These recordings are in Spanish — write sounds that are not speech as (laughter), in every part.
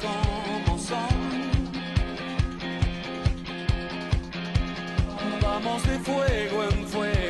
como son. Vamos de fuego en fuego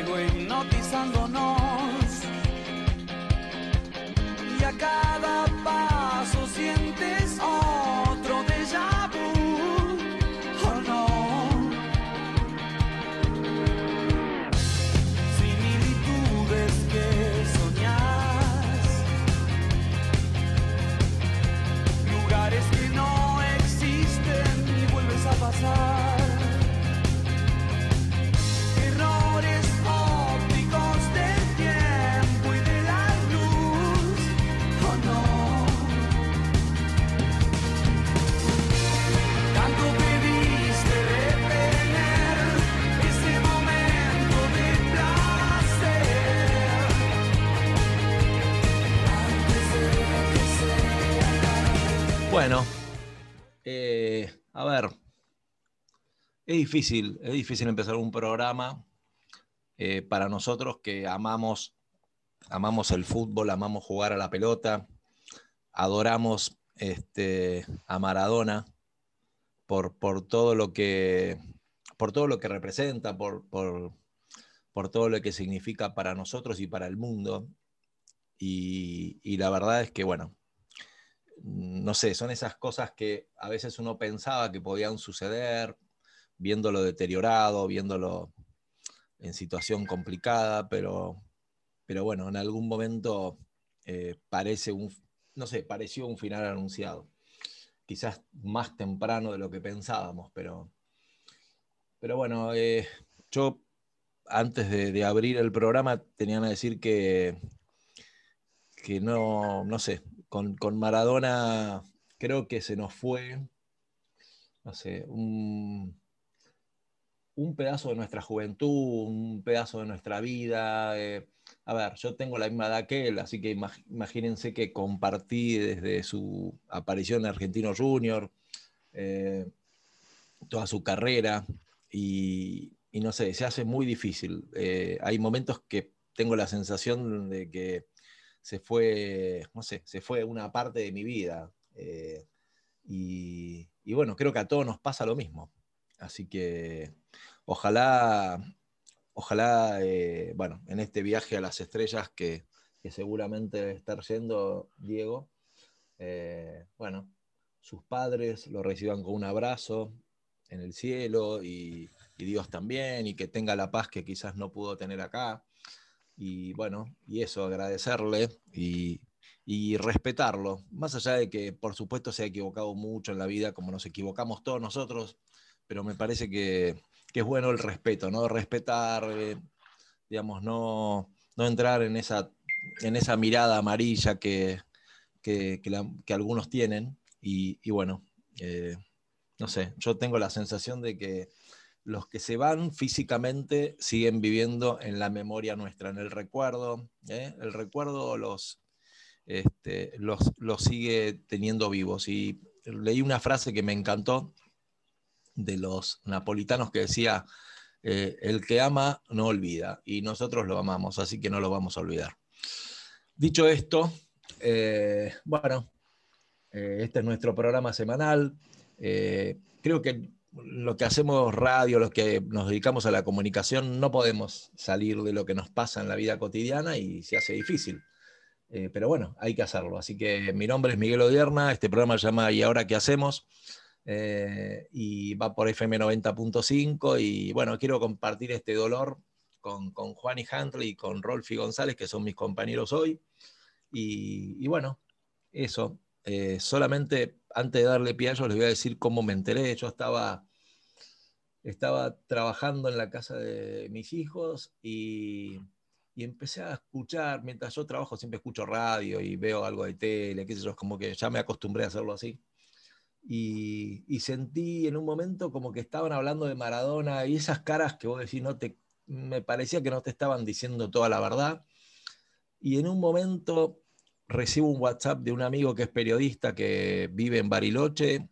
Bueno, eh, a ver, es difícil, es difícil empezar un programa eh, para nosotros que amamos, amamos el fútbol, amamos jugar a la pelota, adoramos este, a Maradona por, por todo lo que por todo lo que representa, por, por, por todo lo que significa para nosotros y para el mundo. Y, y la verdad es que, bueno, no sé, son esas cosas que a veces uno pensaba que podían suceder, viéndolo deteriorado, viéndolo en situación complicada, pero, pero bueno, en algún momento eh, parece un, no sé, pareció un final anunciado. Quizás más temprano de lo que pensábamos, pero, pero bueno, eh, yo antes de, de abrir el programa tenían a decir que, que no, no sé, con, con Maradona creo que se nos fue, no sé, un, un pedazo de nuestra juventud, un pedazo de nuestra vida. eh, a ver, yo tengo la misma edad que él, así que imag- imagínense que compartí desde su aparición en Argentino Junior, eh, toda su carrera, y, y no sé, se hace muy difícil. Eh, hay momentos que tengo la sensación de que se fue, no sé, se fue una parte de mi vida. eh, y, bueno, creo que a todos nos pasa lo mismo. Así que ojalá, ojalá, eh, bueno, en este viaje a las estrellas que, seguramente debe estar yendo Diego, eh, bueno, sus padres lo reciban con un abrazo en el cielo y Dios también, y que tenga la paz que quizás no pudo tener acá. Y bueno, y eso, agradecerle y, y respetarlo, más allá de que por supuesto se ha equivocado mucho en la vida, como nos equivocamos todos nosotros, pero me parece que, que es bueno el respeto, ¿no? Respetar, eh, digamos, no, no entrar en esa, en esa mirada amarilla que, que, que algunos tienen. Y, y bueno, eh, no sé, yo tengo la sensación de que los que se van físicamente siguen viviendo en la memoria nuestra, en el recuerdo. ¿eh? El recuerdo los, este, los, los sigue teniendo vivos. Y leí una frase que me encantó de los napolitanos que decía, eh, el que ama no olvida, y nosotros lo amamos, así que no lo vamos a olvidar. Dicho esto, eh, bueno, este es nuestro programa semanal. Creo que lo que hacemos radio, los que nos dedicamos a la comunicación, no podemos salir de lo que nos pasa en la vida cotidiana y se hace difícil. Eh, pero bueno, hay que hacerlo. Así que mi nombre es Miguel Odierna, este programa se llama ¿Y ahora qué hacemos? Eh, y va por FM 90.5 y bueno, quiero compartir este dolor con, Juan y Huntley y con Rolfi González, que son mis compañeros hoy. Y, y bueno, eso. Eh, solamente antes de darle pie a ellos les voy a decir cómo me enteré. Yo estaba, estaba trabajando en la casa de mis hijos y, y empecé a escuchar, mientras yo trabajo siempre escucho radio y veo algo de tele, qué sé yo, como que ya me acostumbré a hacerlo así. Y, y sentí en un momento como que estaban hablando de Maradona y esas caras que vos decís, no te, me parecía que no te estaban diciendo toda la verdad. Y en un momento recibo un WhatsApp de un amigo que es periodista que vive en Bariloche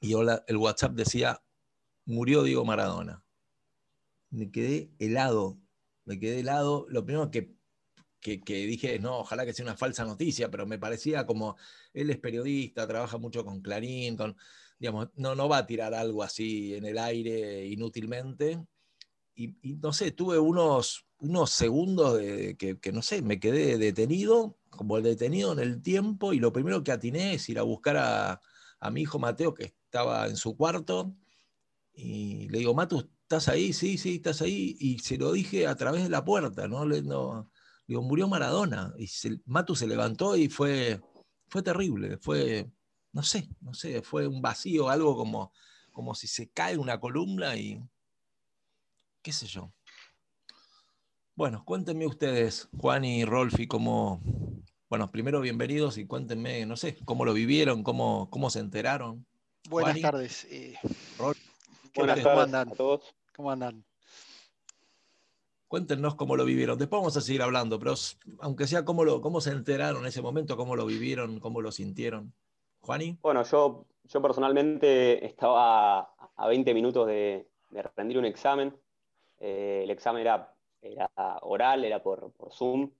y hola- el WhatsApp decía, murió Diego Maradona. Me quedé helado, me quedé helado. Lo primero que, que, dije, no, ojalá que sea una falsa noticia, pero me parecía como, él es periodista, trabaja mucho con Clarín, digamos, no, no va a tirar algo así en el aire inútilmente. Y, no sé, tuve unos, unos segundos de, que, no sé, me quedé detenido, como el detenido en el tiempo, y lo primero que atiné es ir a buscar a, a mi hijo Mateo, que estaba en su cuarto, y le digo, Matu, ¿estás ahí? Sí, sí, estás ahí. Y se lo dije a través de la puerta, ¿no? Le, digo, murió Maradona. Y Matu se levantó y fue, fue terrible, fue, no sé, no sé, fue un vacío, algo como, como si se cae una columna y qué sé yo. Bueno, cuéntenme ustedes, Juan y Rolfi, cómo, bueno, primero bienvenidos y cuéntenme, no sé, cómo lo vivieron, cómo, cómo se enteraron. Buenas tardes. Eh, Buenas tardes a todos. ¿Cómo andan? Cuéntenos cómo lo vivieron. Después vamos a seguir hablando, pero aunque sea cómo, lo, cómo se enteraron en ese momento, cómo lo vivieron, cómo lo sintieron. Juani. Bueno, yo, yo personalmente estaba a 20 minutos de, rendir un examen. Eh, el examen era, oral, era por, Zoom.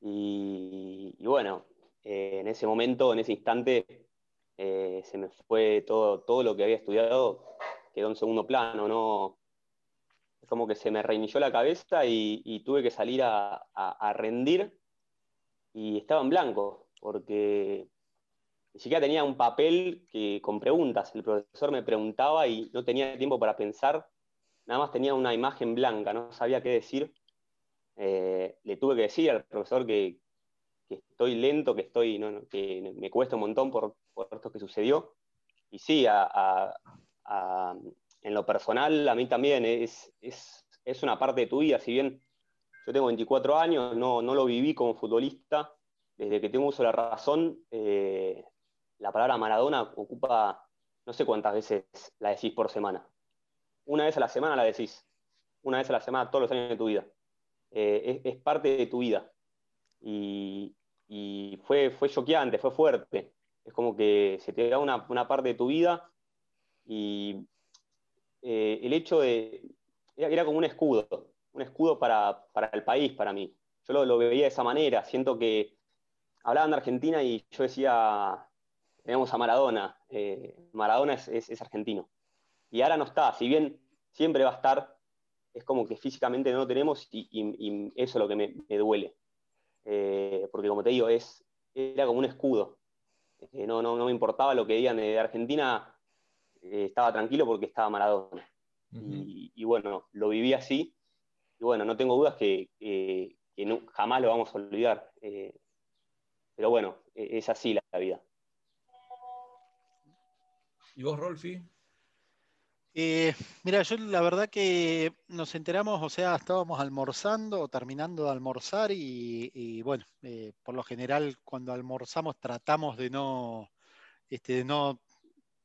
Y, bueno, eh, en ese momento, en ese instante, eh, se me fue todo, lo que había estudiado quedó en segundo plano, ¿no? Como que se me reinició la cabeza y, tuve que salir a, rendir y estaba en blanco, porque ni siquiera tenía un papel que, con preguntas. El profesor me preguntaba y no tenía tiempo para pensar, nada más tenía una imagen blanca, no sabía qué decir. Eh, le tuve que decir al profesor que, estoy lento, que, estoy, que me cuesta un montón por, esto que sucedió. Y sí, en lo personal, a mí también es, es, una parte de tu vida. Si bien yo tengo 24 años, no, no lo viví como futbolista, desde que tengo uso de la razón, eh, la palabra Maradona ocupa no sé cuántas veces la decís por semana. Una vez a la semana la decís. Una vez a la semana todos los años de tu vida. Eh, es, parte de tu vida. Y, fue, fue choqueante, fue fuerte. Es como que se te da una, una parte de tu vida y eh, el hecho de. Era, como un escudo, un escudo para, el país, para mí. Yo lo, veía de esa manera. Siento que hablaban de Argentina y yo decía, tenemos a Maradona. Eh, Maradona es, argentino. Y ahora no está. Si bien siempre va a estar, es como que físicamente no lo tenemos y, eso es lo que me, duele. Eh, porque como te digo, es, era como un escudo. no, no, no me importaba lo que digan de Argentina, eh, estaba tranquilo porque estaba Maradona. y, bueno, lo viví así. Y bueno, no tengo dudas que, jamás lo vamos a olvidar. Eh, pero bueno, e, es así la, vida. ¿Y vos, Rolfi? Eh, mira, yo la verdad que nos enteramos, o sea, estábamos almorzando o terminando de almorzar y, bueno, por lo general cuando almorzamos tratamos de no, este, de no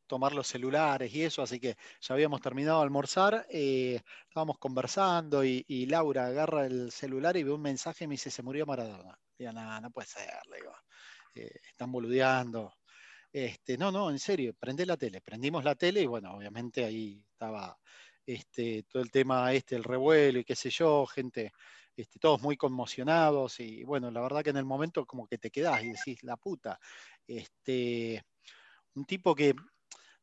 tomar los celulares y eso, así que ya habíamos terminado de almorzar, eh, estábamos conversando y, Laura agarra el celular y ve un mensaje y me dice, se murió Maradona. Digo, no, no puede ser, le digo, eh, están boludeando. Este, no, no, en serio, prende la tele. Prendimos la tele y bueno, obviamente ahí estaba este, todo el tema este, el revuelo y qué sé yo, gente, este, todos muy conmocionados y bueno, la verdad que en el momento como que te quedás y decís, la puta, este, un tipo que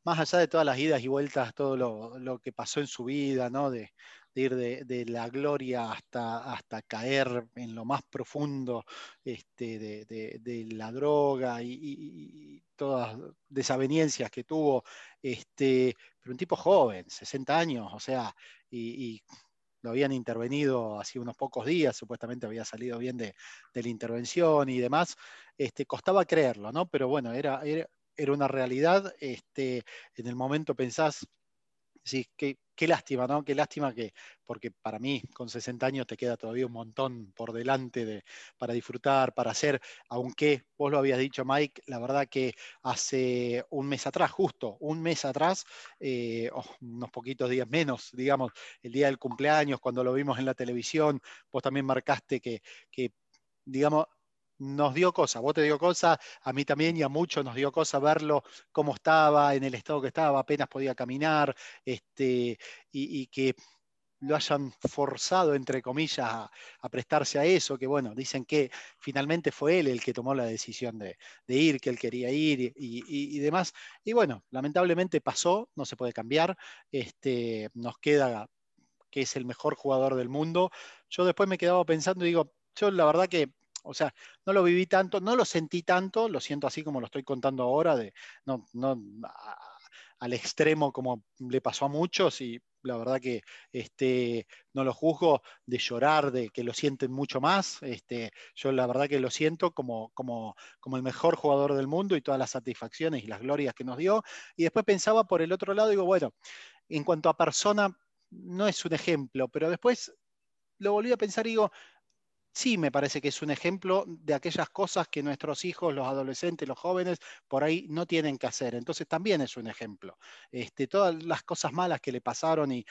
más allá de todas las idas y vueltas, todo lo, que pasó en su vida, ¿no? de, ir de, la gloria hasta, hasta caer en lo más profundo este, de, la droga y, todas desavenencias que tuvo, este, pero un tipo joven, 60 años, o sea, y, lo habían intervenido hace unos pocos días, supuestamente había salido bien de, la intervención y demás, este, costaba creerlo, ¿no? Pero bueno, era, era, era una realidad, este, en el momento pensás, sí, qué, qué, lástima, ¿no? Qué lástima que, porque para mí, con 60 años, te queda todavía un montón por delante de, para disfrutar, para hacer, aunque vos lo habías dicho, Mike, la verdad que hace un mes atrás, justo un mes atrás, eh, unos poquitos días menos, digamos, el día del cumpleaños, cuando lo vimos en la televisión, vos también marcaste que digamos, nos dio cosa, vos te dio cosa, a mí también y a muchos nos dio cosa verlo cómo estaba, en el estado que estaba, apenas podía caminar, este, y, que lo hayan forzado, entre comillas, a, prestarse a eso, que bueno, dicen que finalmente fue él el que tomó la decisión de, ir, que él quería ir y, demás. Y bueno, lamentablemente pasó, no se puede cambiar, este, nos queda que es el mejor jugador del mundo. Yo después me quedaba pensando y digo, yo la verdad que o sea, no lo viví tanto, no lo sentí tanto, lo siento así como lo estoy contando ahora, de, no, no al extremo como le pasó a muchos y la verdad que este, no lo juzgo de llorar, de que lo sienten mucho más. Este, yo la verdad que lo siento como, como, como el mejor jugador del mundo y todas las satisfacciones y las glorias que nos dio. Y después pensaba por el otro lado, digo, bueno, en cuanto a persona, no es un ejemplo, pero después lo volví a pensar y digo, sí me parece que es un ejemplo de aquellas cosas que nuestros hijos, los adolescentes, los jóvenes, por ahí no tienen que hacer. Entonces también es un ejemplo. Este, todas las cosas malas que le pasaron y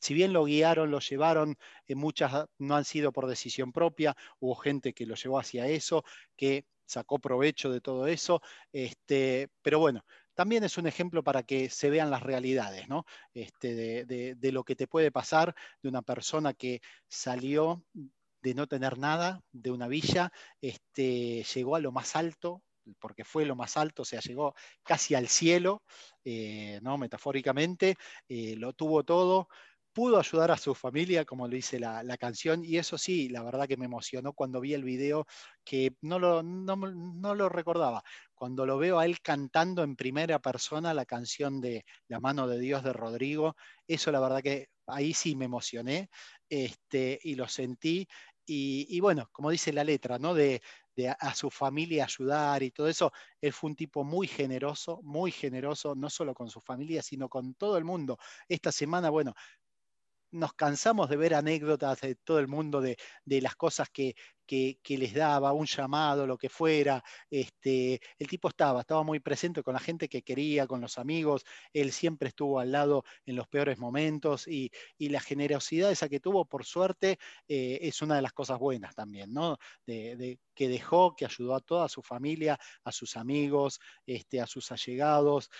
si bien lo guiaron, lo llevaron, eh, muchas no han sido por decisión propia, hubo gente que lo llevó hacia eso, que sacó provecho de todo eso, este, pero bueno, también es un ejemplo para que se vean las realidades, ¿no? Este, de, de, lo que te puede pasar de una persona que salió de no tener nada, de una villa, este, llegó a lo más alto, porque fue lo más alto, o sea, llegó casi al cielo, eh, ¿no? metafóricamente, eh, lo tuvo todo, pudo ayudar a su familia, como lo dice la, canción, y eso sí, la verdad que me emocionó cuando vi el video, que no lo, no, no lo recordaba. Cuando lo veo a él cantando en primera persona la canción de La mano de Dios de Rodrigo, eso la verdad que ahí sí me emocioné este, y lo sentí y, bueno, como dice la letra, ¿no? De, a, su familia ayudar y todo eso, él fue un tipo muy generoso, muy generoso, no solo con su familia, sino con todo el mundo. Esta semana, bueno, nos cansamos de ver anécdotas de todo el mundo de, las cosas que, les daba, un llamado, lo que fuera. Este, el tipo estaba, estaba muy presente con la gente que quería, con los amigos. Él siempre estuvo al lado en los peores momentos y, la generosidad esa que tuvo, por suerte, eh, es una de las cosas buenas también, ¿no? De, que dejó, que ayudó a toda su familia, a sus amigos, este, a sus allegados,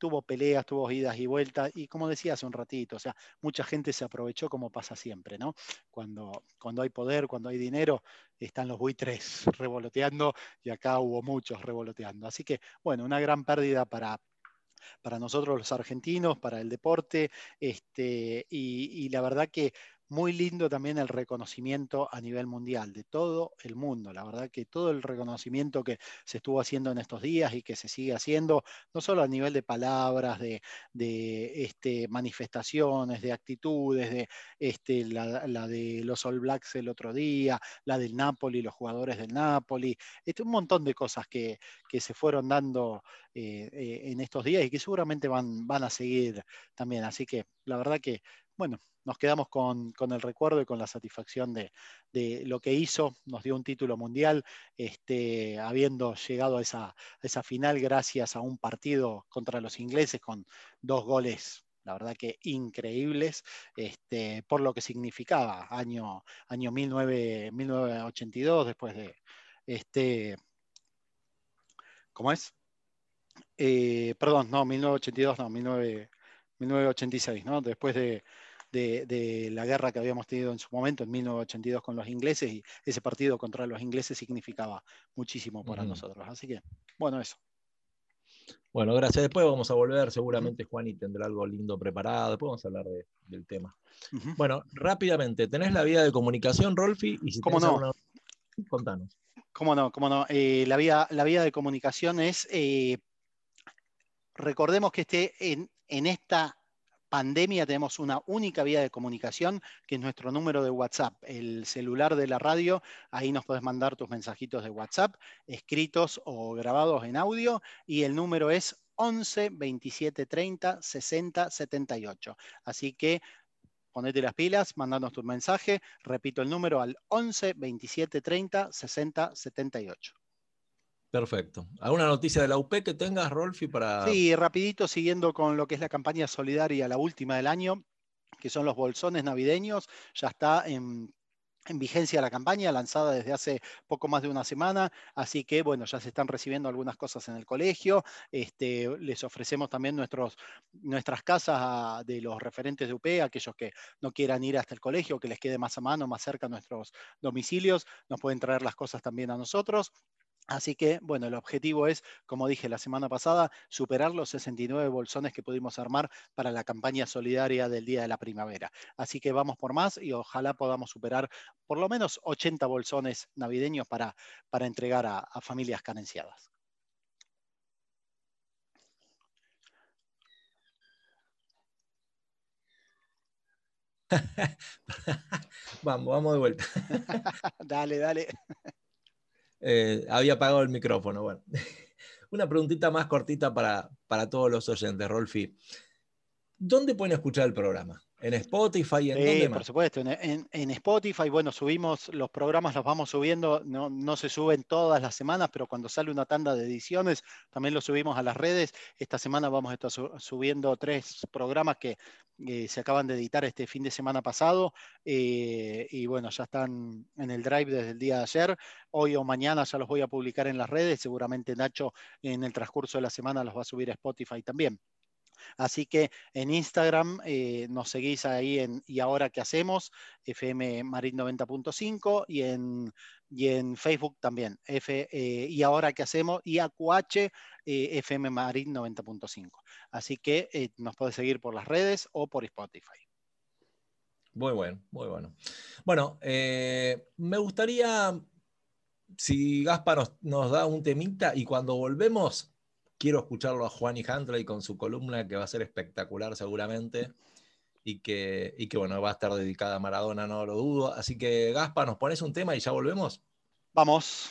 tuvo peleas, tuvo idas y vueltas, y como decía hace un ratito, o sea, mucha gente se aprovechó como pasa siempre, ¿no? Cuando, cuando hay poder, cuando hay dinero, están los buitres (laughs) revoloteando, y acá hubo muchos revoloteando. Así que, bueno, una gran pérdida para, para nosotros los argentinos, para el deporte, este, y, y la verdad que muy lindo también el reconocimiento a nivel mundial de todo el mundo. La verdad que todo el reconocimiento que se estuvo haciendo en estos días y que se sigue haciendo, no solo a nivel de palabras, de, este, manifestaciones, de actitudes, de este, la, de los All Blacks el otro día, la del Napoli, los jugadores del Napoli, este, un montón de cosas que, se fueron dando eh, eh, en estos días y que seguramente van, van a seguir también. Así que la verdad que bueno, nos quedamos con, el recuerdo y con la satisfacción de, lo que hizo, nos dio un título mundial, este, habiendo llegado a esa, final gracias a un partido contra los ingleses con dos goles la verdad que increíbles, este, por lo que significaba, año, año 1982, después de, este, ¿cómo es? Eh, perdón, no, 1982, no, 1986, ¿no? Después de, de, la guerra que habíamos tenido en su momento, en 1982 con los ingleses, y ese partido contra los ingleses significaba muchísimo para nosotros. Así que, bueno, eso. Bueno, gracias. Después vamos a volver, seguramente Juan y tendrá algo lindo preparado, después vamos a hablar del tema. Bueno, rápidamente, ¿tenés la vía de comunicación, Rolfi? Y si ¿Cómo no? Contanos. ¿Cómo no? ¿Cómo no? Eh, la, vía, la vía de comunicación es, eh, recordemos que esté en, en esta pandemia tenemos una única vía de comunicación, que es nuestro número de WhatsApp, el celular de la radio. Ahí nos puedes mandar tus mensajitos de WhatsApp, escritos o grabados en audio, y el número es 11 27 30 60 78. Así que ponete las pilas, mandanos tu mensaje. Repito el número al 11 27 30 60 78. Perfecto. ¿Alguna noticia de la UP que tengas, Rolfi, para...? Sí, rapidito, siguiendo con lo que es la campaña solidaria, la última del año, que son los bolsones navideños, ya está en en vigencia la campaña, lanzada desde hace poco más de una semana, así que bueno, ya se están recibiendo algunas cosas en el colegio. Este, les ofrecemos también nuestros, nuestras casas de los referentes de UP, aquellos que no quieran ir hasta el colegio, que les quede más a mano, más cerca a nuestros domicilios, nos pueden traer las cosas también a nosotros. Así que, bueno, el objetivo es, como dije la semana pasada, superar los 69 bolsones que pudimos armar para la campaña solidaria del Día de la Primavera. Así que vamos por más y ojalá podamos superar por lo menos 80 bolsones navideños para, para entregar a, a familias carenciadas. (laughs) vamos, vamos de vuelta. (laughs) dale, dale. (laughs) Eh, había apagado el micrófono. Bueno, (laughs) una preguntita más cortita para, para todos los oyentes, Rolfi. ¿Dónde pueden escuchar el programa? ¿En Spotify? ¿En dónde Por supuesto, en, en, Spotify, bueno, subimos los programas, los vamos subiendo, no, no, se suben todas las semanas, pero cuando sale una tanda de ediciones, también los subimos a las redes. Esta semana vamos a estar subiendo tres programas que eh, se acaban de editar este fin de semana pasado eh, y bueno, ya están en el drive desde el día de ayer. Hoy o mañana ya los voy a publicar en las redes, seguramente Nacho en el transcurso de la semana los va a subir a Spotify también. Así que en Instagram eh, nos seguís ahí en Y ahora qué hacemos, FM Marín 90.5 y en, y en Facebook también, F, eh, Y ahora qué hacemos, IAQH eh, FM Marín 90.5. Así que nos podés seguir por las redes o por Spotify. Muy bueno, muy bueno. Bueno, me gustaría, si Gaspar nos da un temita y cuando volvemos quiero escucharlo a Juan y Huntley con su columna que va a ser espectacular seguramente y que, y que bueno, va a estar dedicada a Maradona, no lo dudo. Así que Gaspa, ¿nos pones un tema y ya volvemos? Vamos.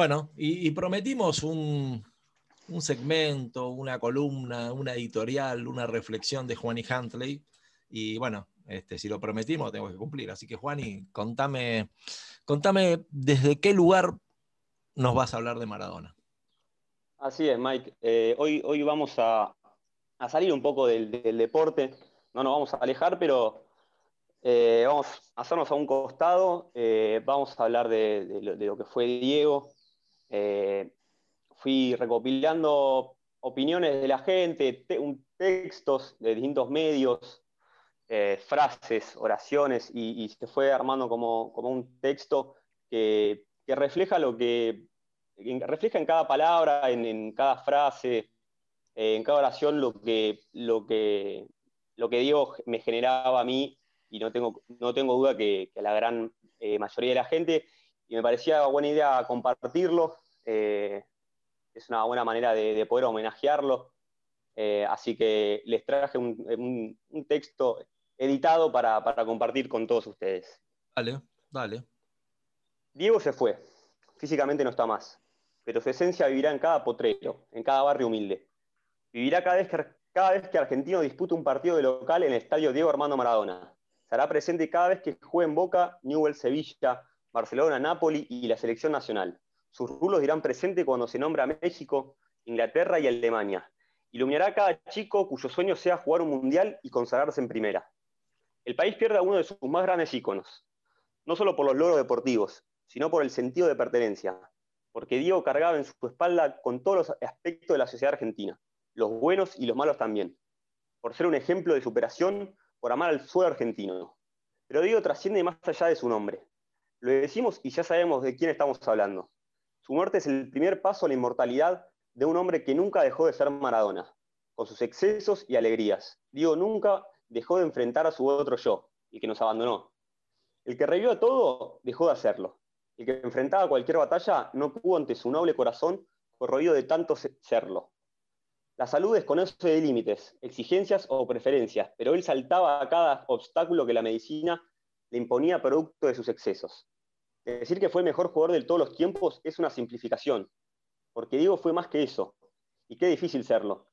Bueno, y, prometimos un, un segmento, una columna, una editorial, una reflexión de Juan y Huntley. Y bueno, este, si lo prometimos, tengo que cumplir. Así que, Juani, contame, contame desde qué lugar nos vas a hablar de Maradona. Así es, Mike. Eh, hoy, hoy vamos a, a salir un poco del, deporte. No nos vamos a alejar, pero eh, vamos a hacernos a un costado. Eh, vamos a hablar de, de lo que fue Diego. Eh, fui recopilando opiniones de la gente, textos de distintos medios, eh, frases, oraciones, y, se fue armando como, como un texto que, que refleja lo que refleja en cada palabra, en, cada frase, eh, en cada oración lo que, lo que, lo que Dios me generaba a mí, y no tengo, no tengo duda que, que la gran mayoría de la gente, y me parecía buena idea compartirlo, eh, es una buena manera de, de poder homenajearlo, eh, así que les traje un, un- un texto editado para, para compartir con todos ustedes. Dale, dale. Diego se fue, físicamente no está más, pero su esencia vivirá en cada potrero, en cada barrio humilde. Vivirá cada vez que, cada vez que Argentino dispute un partido de local en el estadio Diego Armando Maradona. Estará presente cada vez que juegue en Boca, Newell, Sevilla, Barcelona, Nápoli y la selección nacional. Sus rulos dirán presente cuando se nombra a México, Inglaterra y Alemania. Iluminará a cada chico cuyo sueño sea jugar un mundial y consagrarse en primera. El país pierde a uno de sus más grandes íconos, no solo por los logros deportivos, sino por el sentido de pertenencia, porque Diego cargaba en su espalda con todos los aspectos de la sociedad argentina, los buenos y los malos también, por ser un ejemplo de superación, por amar al suelo argentino. Pero Diego trasciende más allá de su nombre. Lo decimos y ya sabemos de quién estamos hablando. Su muerte es el primer paso a la inmortalidad de un hombre que nunca dejó de ser Maradona, con sus excesos y alegrías. Diego nunca dejó de enfrentar a su otro yo, el que nos abandonó. El que revivió a todo dejó de hacerlo. El que enfrentaba cualquier batalla no pudo ante su noble corazón corroído de tanto se- serlo. La salud desconoce de límites, exigencias o preferencias, pero él saltaba a cada obstáculo que la medicina le imponía producto de sus excesos. Decir que fue el mejor jugador de todos los tiempos es una simplificación, porque Diego fue más que eso, y qué difícil serlo.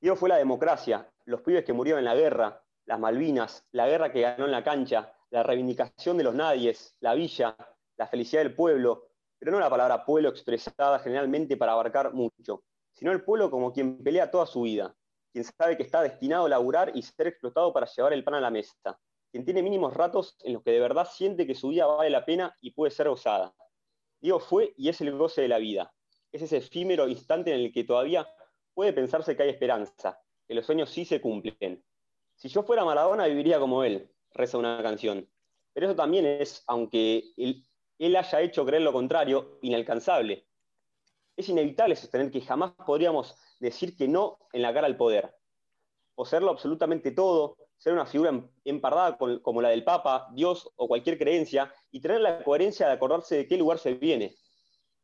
Diego fue la democracia, los pibes que murieron en la guerra, las Malvinas, la guerra que ganó en la cancha, la reivindicación de los nadies, la villa, la felicidad del pueblo, pero no la palabra pueblo expresada generalmente para abarcar mucho, sino el pueblo como quien pelea toda su vida, quien sabe que está destinado a laburar y ser explotado para llevar el pan a la mesa, quien tiene mínimos ratos en los que de verdad siente que su vida vale la pena y puede ser gozada. Diego fue y es el goce de la vida, es ese efímero instante en el que todavía puede pensarse que hay esperanza, que los sueños sí se cumplen. Si yo fuera Maradona viviría como él, reza una canción. Pero eso también es, aunque él, él haya hecho creer lo contrario, inalcanzable. Es inevitable sostener que jamás podríamos decir que no en la cara al poder. Poseerlo absolutamente todo, ser una figura em- empardada como la del Papa, Dios o cualquier creencia, y tener la coherencia de acordarse de qué lugar se viene.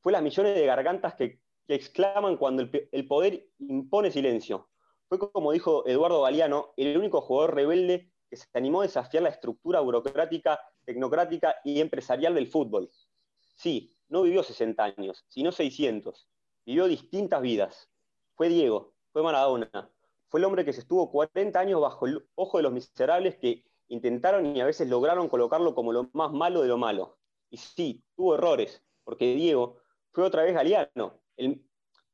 Fue las millones de gargantas que, exclaman cuando el poder impone silencio. Fue como dijo Eduardo Galeano, el único jugador rebelde que se animó a desafiar la estructura burocrática, tecnocrática y empresarial del fútbol. Sí, no vivió 60 años, sino 600. Vivió distintas vidas. Fue Diego, fue Maradona, fue el hombre que se estuvo 40 años bajo el ojo de los miserables que intentaron y a veces lograron colocarlo como lo más malo de lo malo. Y sí, tuvo errores, porque Diego fue otra vez Galeano, el,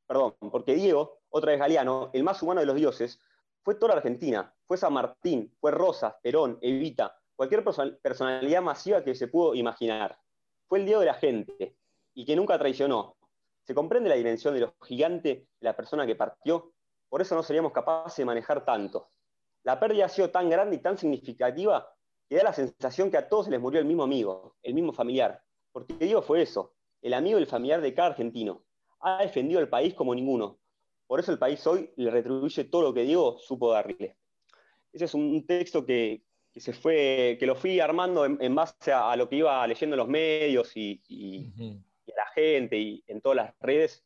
perdón, porque Diego, otra vez Galeano, el más humano de los dioses, fue toda Argentina, fue San Martín, fue Rosas, Perón, Evita, cualquier personalidad masiva que se pudo imaginar. Fue el Diego de la gente y que nunca traicionó. ¿Se comprende la dimensión de lo gigante de la persona que partió? Por eso no seríamos capaces de manejar tanto. La pérdida ha sido tan grande y tan significativa que da la sensación que a todos se les murió el mismo amigo, el mismo familiar. Porque Diego fue eso, el amigo y el familiar de cada argentino. Ha defendido el país como ninguno. Por eso el país hoy le retribuye todo lo que Diego supo darle. Ese es un texto que, se fue, que lo fui armando en, base a, lo que iba leyendo en los medios y, a la gente y en todas las redes.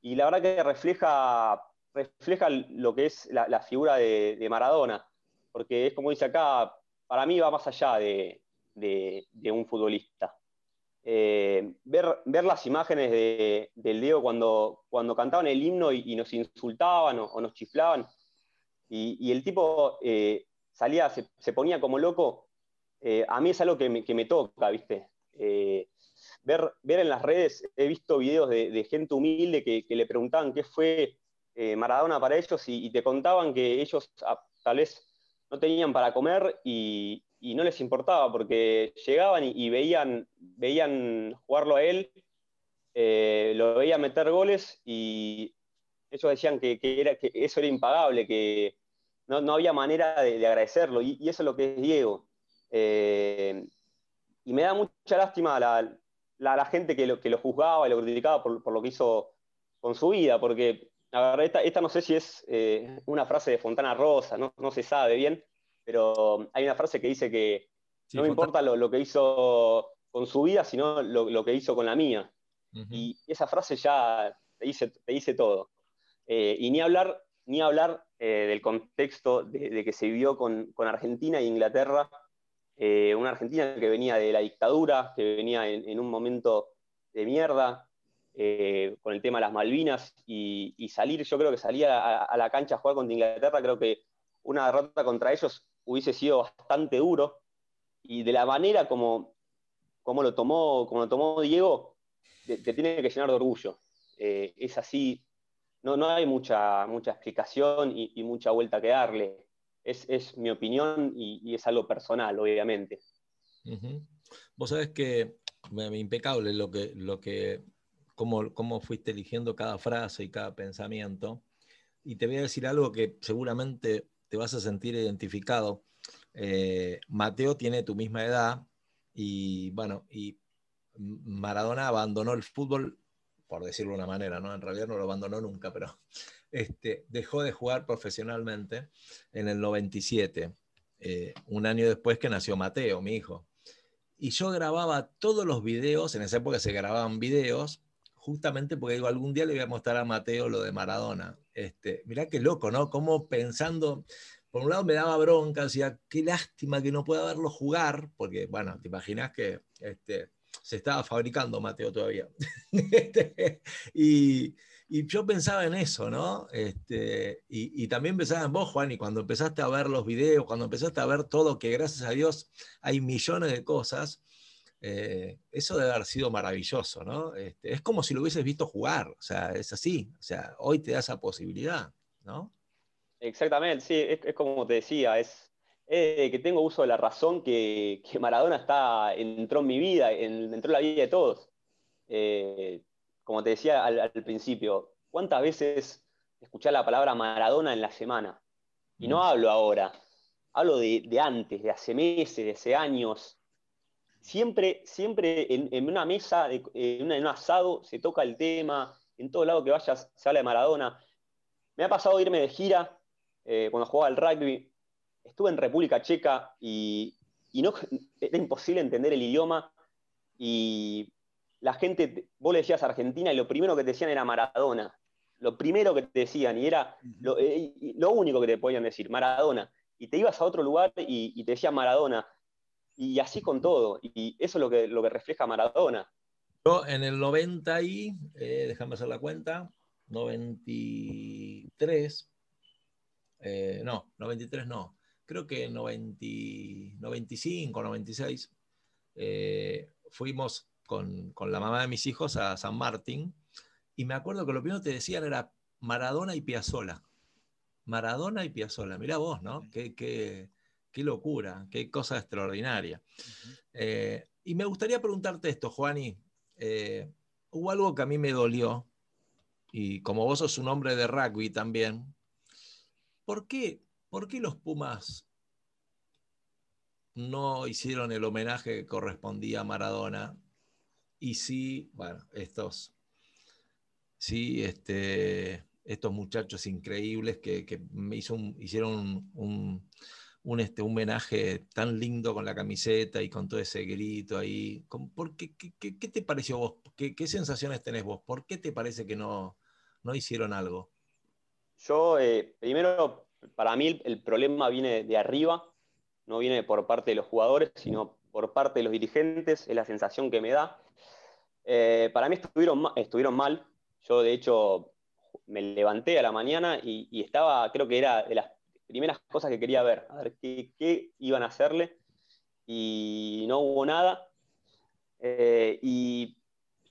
Y la verdad que refleja, refleja lo que es la, figura de, Maradona. Porque es como dice acá, para mí va más allá de un futbolista. Eh, ver, las imágenes de, del Diego cuando, cantaban el himno y, nos insultaban o, nos chiflaban, y, el tipo eh, salía, se, ponía como loco, eh, a mí es algo que me, toca, ¿viste? ver, en las redes, he visto videos de, gente humilde que, le preguntaban qué fue Maradona para ellos y, te contaban que ellos ah, tal vez no tenían para comer y, no les importaba porque llegaban y, veían, veían jugarlo a él, eh, lo veían meter goles y ellos decían que, era, que eso era impagable, que no, había manera de, agradecerlo y, eso es lo que es Diego. Eh, y me da mucha lástima la, la, gente que lo, que lo juzgaba y lo criticaba por, lo que hizo con su vida, porque esta, esta no sé si es eh, una frase de Fontana Rosa, no, no se sabe bien, pero hay una frase que dice que no me importa lo, que hizo con su vida, sino lo, que hizo con la mía. Y esa frase ya te dice, te dice todo. Eh, y ni hablar, ni hablar eh, del contexto de, que se vivió con, Argentina e Inglaterra, una Argentina que venía de la dictadura, que venía en, un momento de mierda, con el tema de las Malvinas, y, salir, yo creo que salía a, la cancha a jugar contra Inglaterra, creo que una derrota contra ellos hubiese sido bastante duro. Y de la manera como, como, lo, tomó, como lo tomó Diego, te, tiene que llenar de orgullo. Eh, es así, no, no hay mucha, mucha explicación y, mucha vuelta que darle. Es, mi opinión y, es algo personal, obviamente. Vos sabés que impecable lo que, lo que cómo, cómo fuiste eligiendo cada frase y cada pensamiento. Y te voy a decir algo que seguramente te vas a sentir identificado. Eh, Mateo tiene tu misma edad y bueno, y Maradona abandonó el fútbol, por decirlo de una manera, ¿no? En realidad no lo abandonó nunca, pero (laughs) este, dejó de jugar profesionalmente en el 97, eh, un año después que nació Mateo, mi hijo. Y yo grababa todos los videos, en esa época se grababan videos, justamente porque digo, algún día le voy a mostrar a Mateo lo de Maradona. Este, mirá qué loco, ¿no? Como pensando, por un lado me daba bronca, decía, qué lástima que no pueda verlo jugar, porque, bueno, te imaginas que este, se estaba fabricando Mateo todavía. (laughs) Este, y, yo pensaba en eso, ¿no? Este, y, también pensaba en vos, Juan, y cuando empezaste a ver los videos, cuando empezaste a ver todo, que gracias a Dios hay millones de cosas, eh, eso debe haber sido maravilloso, ¿no? Este, es como si lo hubieses visto jugar, o sea, es así, o sea, hoy te da esa posibilidad, ¿no? Exactamente, sí, es, como te decía, es, que tengo uso de la razón que, Maradona está, entró en mi vida, entró en la vida de todos. Eh, como te decía al, principio, ¿cuántas veces escuché la palabra Maradona en la semana? Y no mm. hablo ahora, hablo de, de antes, de hace meses, de hace años, siempre, siempre en, una mesa, en, un asado, se toca el tema, en todo lado que vayas se habla de Maradona. Me ha pasado irme de gira eh, cuando jugaba al rugby. Estuve en República Checa y, no, era imposible entender el idioma. Y la gente, vos le decías Argentina y lo primero que te decían era Maradona. Lo primero que te decían, y era lo, eh, único que te podían decir, Maradona. Y te ibas a otro lugar y, y te decían Maradona y así con todo. Y eso es lo que, lo que refleja Maradona. Yo en el 90 y, eh, déjame hacer la cuenta, 93, eh, no, 93 no, creo que 90, 95, 96, eh, fuimos con, con, la mamá de mis hijos a San Martín y me acuerdo que lo primero que te decían era Maradona y Piazzola. Maradona y Piazzola, mira vos, ¿no? Qué, qué, qué, locura, qué cosa extraordinaria. Eh, y me gustaría preguntarte esto, Juani. Eh, hubo algo que a mí me dolió, y como vos sos un hombre de rugby también, ¿por qué, por qué los Pumas no hicieron el homenaje que correspondía a Maradona? Y sí, bueno, estos, sí, este, estos muchachos increíbles que, me hizo hicieron un, un, este, un homenaje tan lindo con la camiseta y con todo ese grito ahí. ¿Por qué, qué, te pareció vos? ¿Qué, sensaciones tenés vos? ¿Por qué te parece que no, no hicieron algo? Yo, eh, primero, para mí el, problema viene de arriba, no viene por parte de los jugadores, sino por parte de los dirigentes, es la sensación que me da. Eh, para mí estuvieron, estuvieron mal. Yo, de hecho, me levanté a la mañana y, estaba, creo que era de las primeras cosas que quería ver, a ver qué, iban a hacerle, y no hubo nada. Eh, y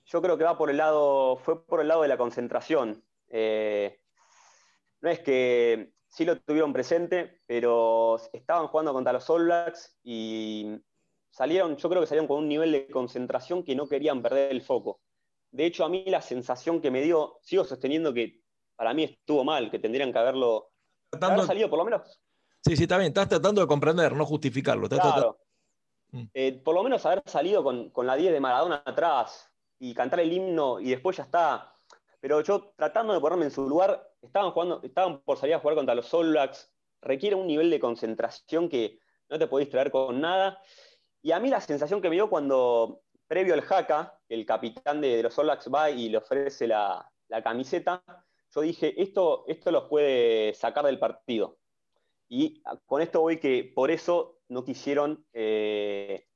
yo creo que va por el lado, fue por el lado de la concentración. Eh, no es que sí lo tuvieron presente, pero estaban jugando contra los All Blacks y salieron, yo creo que salieron con un nivel de concentración que no querían perder el foco. De hecho, a mí la sensación que me dio, sigo sosteniendo que para mí estuvo mal, que tendrían que haberlo tratando, salido por lo menos. Sí, sí, está bien, estás tratando de comprender, no justificarlo. Claro. Mm. Eh, por lo menos haber salido con, con la 10 de Maradona atrás y cantar el himno y después ya está. Pero yo tratando de ponerme en su lugar, estaban jugando, estaban por salir a jugar contra los All Blacks, requiere un nivel de concentración que no te podéis traer con nada. Y a mí la sensación que me dio cuando, previo al Jaca, el capitán de, los All Blacks va y le ofrece la, la camiseta, yo dije, esto, esto los puede sacar del partido. Y con esto voy que por eso no quisieron, eh,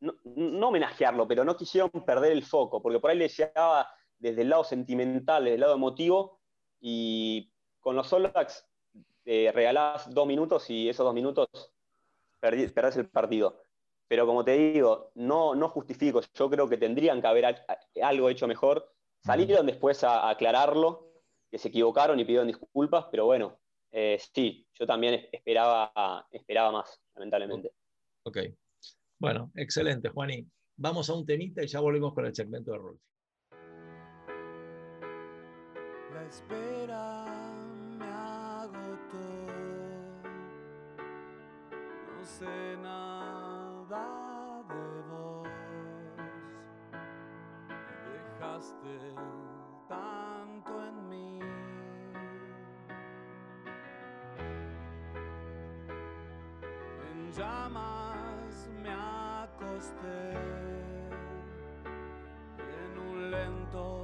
no, homenajearlo, pero no quisieron perder el foco, porque por ahí les llegaba desde el lado sentimental, desde el lado emotivo, y con los Solax eh, regalás dos minutos y esos dos minutos perdés el partido. Pero como te digo, no, no justifico, yo creo que tendrían que haber algo hecho mejor. Salieron después a aclararlo, que se equivocaron y pidieron disculpas, pero bueno, eh, sí, yo también esperaba, esperaba más, lamentablemente. Ok. Bueno, excelente, Juaní. Vamos a un temita y ya volvemos con el segmento de Rolfi. La espera me agotó. No sé nada de vos. Dejaste tanto llamas me acosté en un lento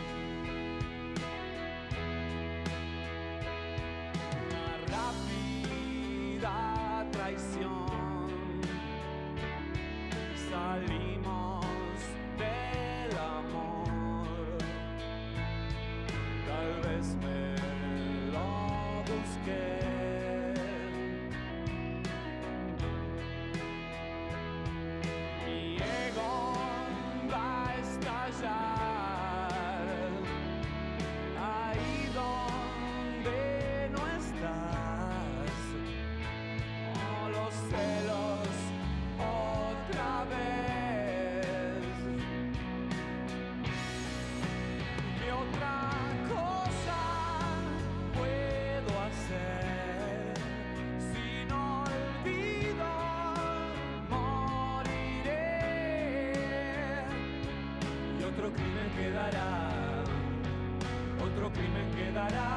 Otro crimen quedará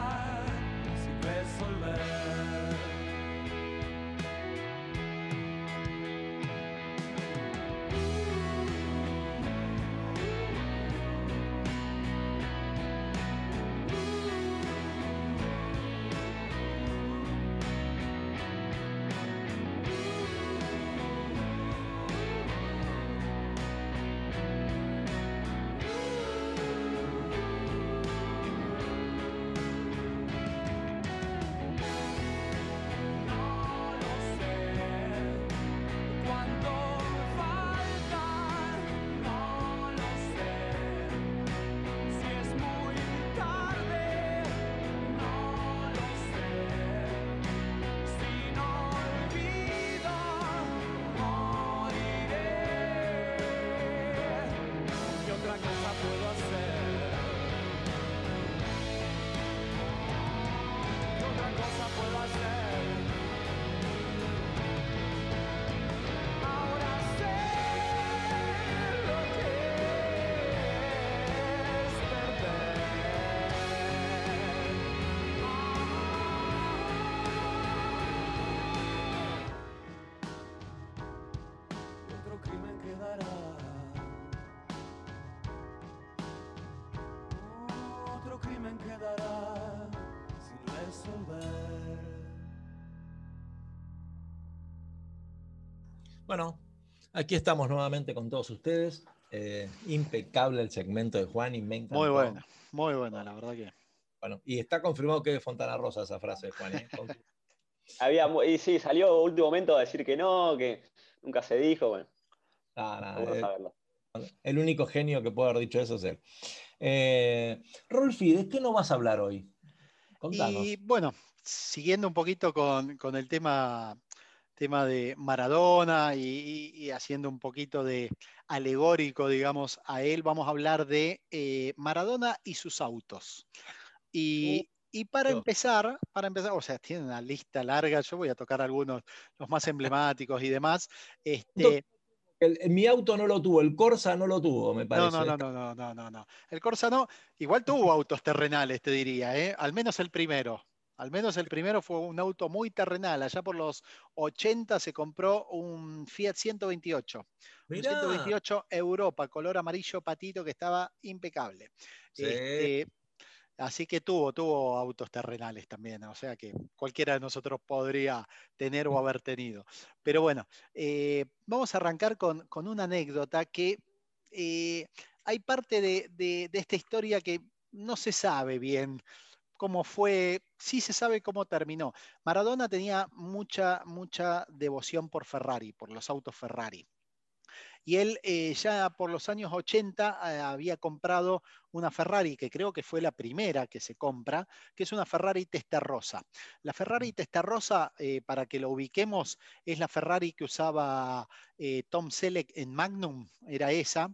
aquí estamos nuevamente con todos ustedes. Eh, impecable el segmento de Juan y me encantó. Muy buena, muy buena, la verdad que. Bueno, y está confirmado que es Fontana Rosa esa frase de Juan. ¿eh? Con- (laughs) Había, y sí, salió último momento a decir que no, que nunca se dijo. Bueno, Ah, vamos a eh, saberlo. el único genio que puede haber dicho eso es él. Eh, Rolfi, ¿de qué no vas a hablar hoy? Contanos. Y bueno, siguiendo un poquito con, con el tema, tema de Maradona y, y- y haciendo un poquito de alegórico, digamos, a él, vamos a hablar de eh, Maradona y sus autos. Y, y para empezar, para empezar, o sea, tiene una lista larga, yo voy a tocar algunos, los más emblemáticos y demás. Este, El- el- mi auto no lo tuvo, el Corsa no lo tuvo, me parece. no, no, no, no, no, no, no, no. El Corsa no, igual tuvo autos terrenales, te diría, ¿eh? Al menos el primero. Al menos el primero fue un auto muy terrenal. Allá por los 80 se compró un Fiat 128. Un Mirá. 128 Europa, color amarillo patito que estaba impecable. Sí. Este, así que tuvo, tuvo autos terrenales también, o sea que cualquiera de nosotros podría tener o haber tenido. Pero bueno, eh, vamos a arrancar con, con una anécdota que eh, hay parte de, de- de esta historia que no se sabe bien cómo fue, sí se sabe cómo terminó. Maradona tenía mucha, mucha devoción por Ferrari, por los autos Ferrari. Y él eh, ya por los años 80 eh, había comprado una Ferrari, que creo que fue la primera que se compra, que es una Ferrari Testarossa. La Ferrari Testarossa, eh, para que lo ubiquemos, es la Ferrari que usaba Tom Selleck en Magnum, era esa.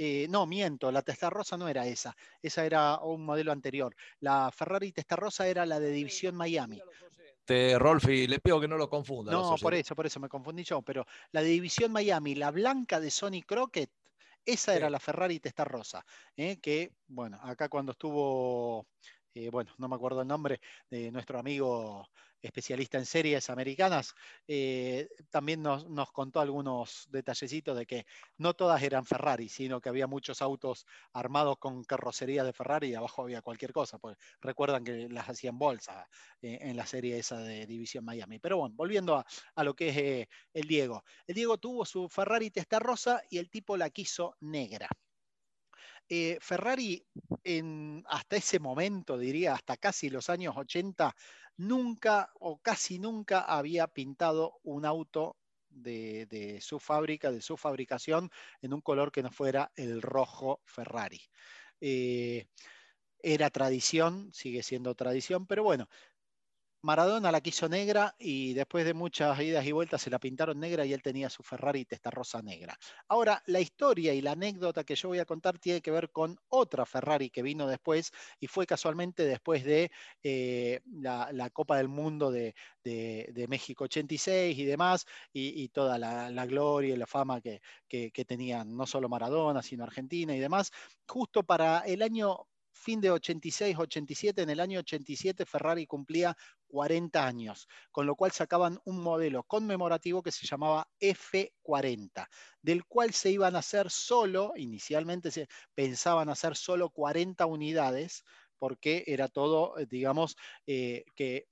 Eh, no, miento, la Testarossa no era esa, esa era un modelo anterior. La Ferrari Testarossa era la de División Miami. Este, Rolfi, le pido que no lo confunda. No, por eso, por eso me confundí yo, pero la de División Miami, la blanca de Sonny Crockett, esa era la Ferrari Testarossa, ¿eh? que, bueno, acá cuando estuvo, eh, bueno, no me acuerdo el nombre de nuestro amigo especialista en series americanas, eh, también nos, nos contó algunos detallecitos de que no todas eran Ferrari, sino que había muchos autos armados con carrocería de Ferrari y abajo había cualquier cosa, pues recuerdan que las hacían bolsa eh, en la serie esa de División Miami. Pero bueno, volviendo a, a lo que es el Diego. El Diego tuvo su Ferrari Testarossa y el tipo la quiso negra. Eh, Ferrari hasta ese momento, diría, hasta casi los años 80, nunca o casi nunca había pintado un auto de, de su fábrica, de su fabricación, en un color que no fuera el rojo Ferrari. Eh, era tradición, sigue siendo tradición, pero bueno, Maradona la quiso negra y después de muchas idas y vueltas se la pintaron negra y él tenía su Ferrari rosa negra. Ahora, la historia y la anécdota que yo voy a contar tiene que ver con otra Ferrari que vino después y fue casualmente después de eh, la, Copa del Mundo de, México 86 y demás, y, toda la, gloria y la fama que, que tenían no solo Maradona, sino Argentina y demás. Justo para el año fin de 86-87, en el año 87 Ferrari cumplía 40 años, con lo cual sacaban un modelo conmemorativo que se llamaba F40, del cual se iban a hacer solo, inicialmente se pensaban hacer solo 40 unidades, porque era todo, eh, digamos, eh, que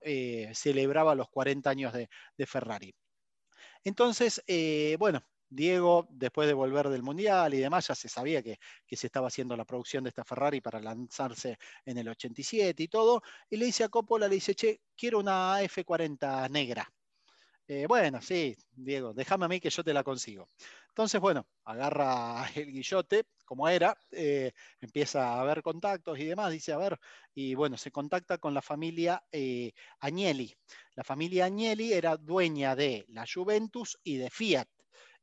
eh, celebraba los 40 años de, Ferrari. Entonces, bueno, Diego, después de volver del Mundial y demás, ya se sabía que, se estaba haciendo la producción de esta Ferrari para lanzarse en el 87 y todo, y le dice a Coppola, le dice, che, quiero una F40 negra. Eh, bueno, sí, Diego, déjame a mí que yo te la consigo. Entonces, bueno, agarra (laughs) el guillote, como era, eh, empieza a ver contactos y demás, dice, a ver, y bueno, se contacta con la familia eh, Agnelli. La familia Agnelli era dueña de la Juventus y de Fiat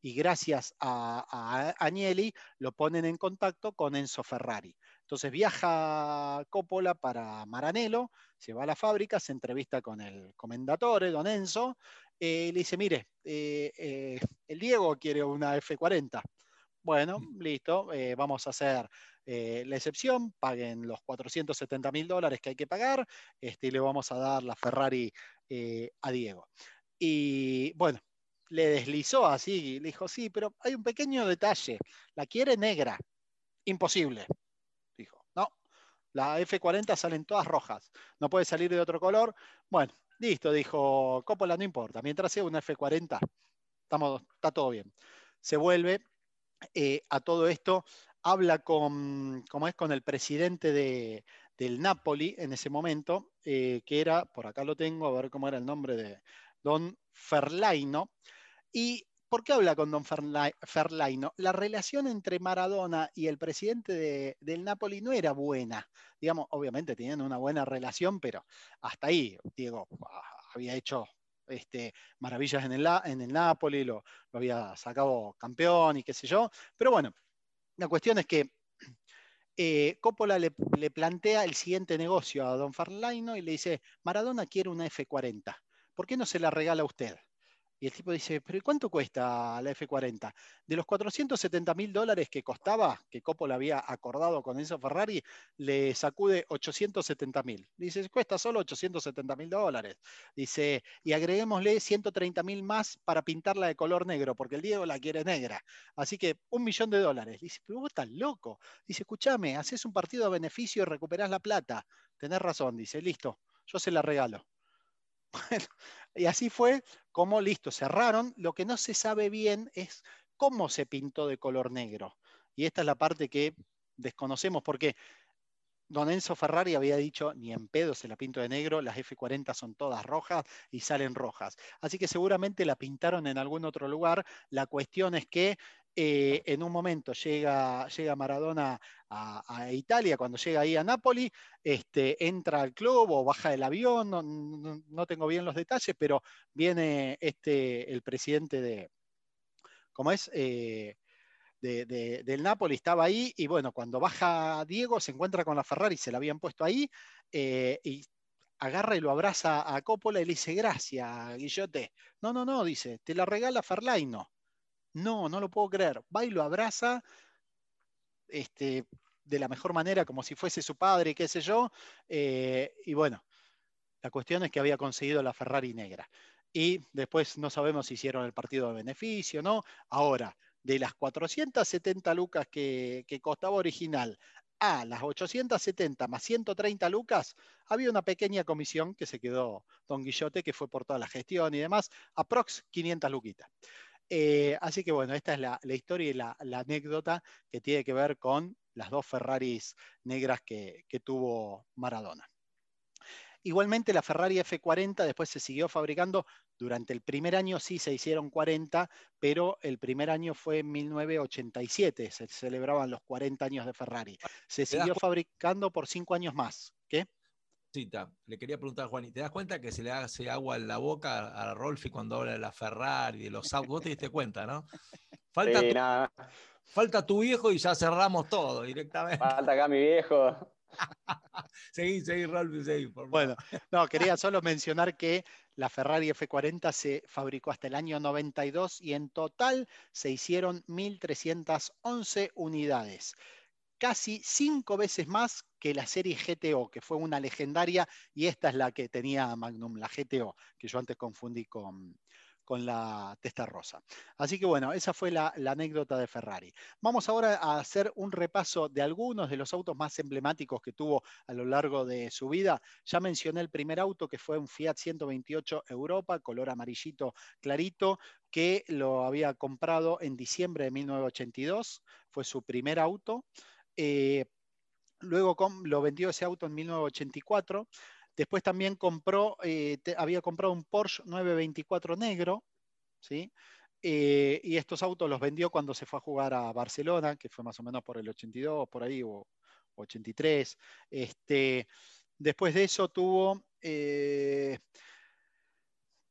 y gracias a, Agnelli lo ponen en contacto con Enzo Ferrari. Entonces viaja Coppola para Maranello, se va a la fábrica, se entrevista con el comendatore, don Enzo, eh, y le dice, mire, eh, eh, el Diego quiere una F40. Bueno, mm. listo, vamos a hacer la excepción, paguen los 470 mil dólares que hay que pagar este, y le vamos a dar la Ferrari a Diego. Y bueno, le deslizó así, le dijo, sí, pero hay un pequeño detalle, la quiere negra, imposible, dijo, no, la F40 salen todas rojas, no puede salir de otro color, bueno, listo, dijo Coppola, no importa, mientras sea una F40, estamos, está todo bien. Se vuelve eh, a todo esto, habla con, es, con el presidente de, del Napoli en ese momento, eh, que era, por acá lo tengo, a ver cómo era el nombre de Don Ferlaino, ¿Y por qué habla con Don Ferlaino? La relación entre Maradona y el presidente del Napoli no era buena. Digamos, obviamente tenían una buena relación, pero hasta ahí, Diego ah, había hecho este, maravillas en el, en el Napoli, lo, había sacado campeón y qué sé yo. Pero bueno, la cuestión es que eh, Coppola le, plantea el siguiente negocio a Don Ferlaino y le dice, Maradona quiere una F40, ¿por qué no se la regala a usted? Y el tipo dice, pero ¿cuánto cuesta la F40? De los 470 mil dólares que costaba, que Coppola había acordado con Enzo Ferrari, le sacude 870 mil. Dice, cuesta solo 870 mil dólares. Dice, y agreguémosle 130 mil más para pintarla de color negro, porque el Diego la quiere negra. Así que un millón de dólares. Dice, pero vos estás loco. Dice, escúchame, haces un partido a beneficio y recuperás la plata. Tenés razón, dice, listo, yo se la regalo. Bueno, (laughs) y así fue como, listo, cerraron. Lo que no se sabe bien es cómo se pintó de color negro. Y esta es la parte que desconocemos porque Don Enzo Ferrari había dicho, ni en pedo se la pinto de negro, las F40 son todas rojas y salen rojas. Así que seguramente la pintaron en algún otro lugar. La cuestión es que eh, en un momento llega, llega Maradona a, Italia, cuando llega ahí a Nápoli, este, entra al club o baja del avión, no, tengo bien los detalles, pero viene este, el presidente de, ¿cómo es? Eh, del Napoli, estaba ahí, y bueno, cuando baja Diego se encuentra con la Ferrari, se la habían puesto ahí, eh, y agarra y lo abraza a Coppola y le dice, gracias, Guillote. No, no, no, dice, te la regala Ferlaino. No, no lo puedo creer. Va y lo abraza este, de la mejor manera, como si fuese su padre, qué sé yo. Eh, y bueno, la cuestión es que había conseguido la Ferrari negra. Y después no sabemos si hicieron el partido de beneficio, ¿no? Ahora, de las 470 lucas que, costaba original a las 870 más 130 lucas, había una pequeña comisión que se quedó Don Guillote, que fue por toda la gestión y demás, aprox 500 luquitas. Eh, así que bueno, esta es la, historia y la, anécdota que tiene que ver con las dos Ferraris negras que, tuvo Maradona. Igualmente la Ferrari F40 después se siguió fabricando. Durante el primer año sí se hicieron 40, pero el primer año fue en 1987, se celebraban los 40 años de Ferrari. Se siguió fabricando por cinco años más. ¿Qué? cita. Le quería preguntar a Juan, ¿y te das cuenta que se le hace agua en la boca a Rolfi cuando habla de la Ferrari, de los autos? Vos te diste cuenta, ¿no? Falta, Sí, tu, nada, falta tu viejo y ya cerramos todo directamente. falta acá mi viejo. (laughs) Seguí, seguí, seguí. Bueno, no, quería solo mencionar que la Ferrari F40 se fabricó hasta el año 92 y en total se hicieron 1.311 unidades, casi cinco veces más que la serie GTO, que fue una legendaria, y esta es la que tenía Magnum, la GTO, que yo antes confundí con, con la testa rosa. Así que bueno, esa fue la, anécdota de Ferrari. Vamos ahora a hacer un repaso de algunos de los autos más emblemáticos que tuvo a lo largo de su vida. Ya mencioné el primer auto que fue un Fiat 128 Europa, color amarillito clarito, que lo había comprado en diciembre de 1982. Fue su primer auto. Eh, luego lo vendió ese auto en 1984. Después también compró, eh, te, había comprado un Porsche 924 negro, ¿sí? Eh, y estos autos los vendió cuando se fue a jugar a Barcelona, que fue más o menos por el 82, por ahí, o 83. Este, después de eso tuvo, eh,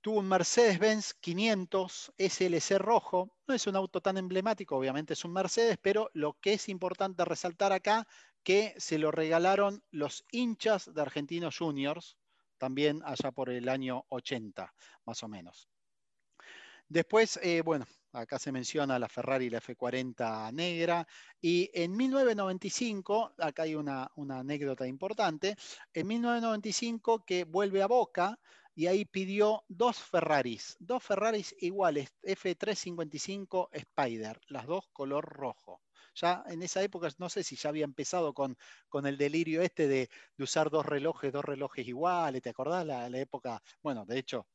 tuvo un Mercedes-Benz 500 SLC rojo. No es un auto tan emblemático, obviamente es un Mercedes, pero lo que es importante resaltar acá que se lo regalaron los hinchas de Argentinos Juniors, también allá por el año 80, más o menos. Después, eh, bueno, acá se menciona la Ferrari, la F40 negra, y en 1995, acá hay una, una anécdota importante, en 1995 que vuelve a Boca, y ahí pidió dos Ferraris, dos Ferraris iguales, F355 Spider, las dos color rojo ya en esa época, no sé si ya había empezado con, con el delirio este de, de, usar dos relojes, dos relojes iguales, ¿te acordás la, la época? Bueno, de hecho,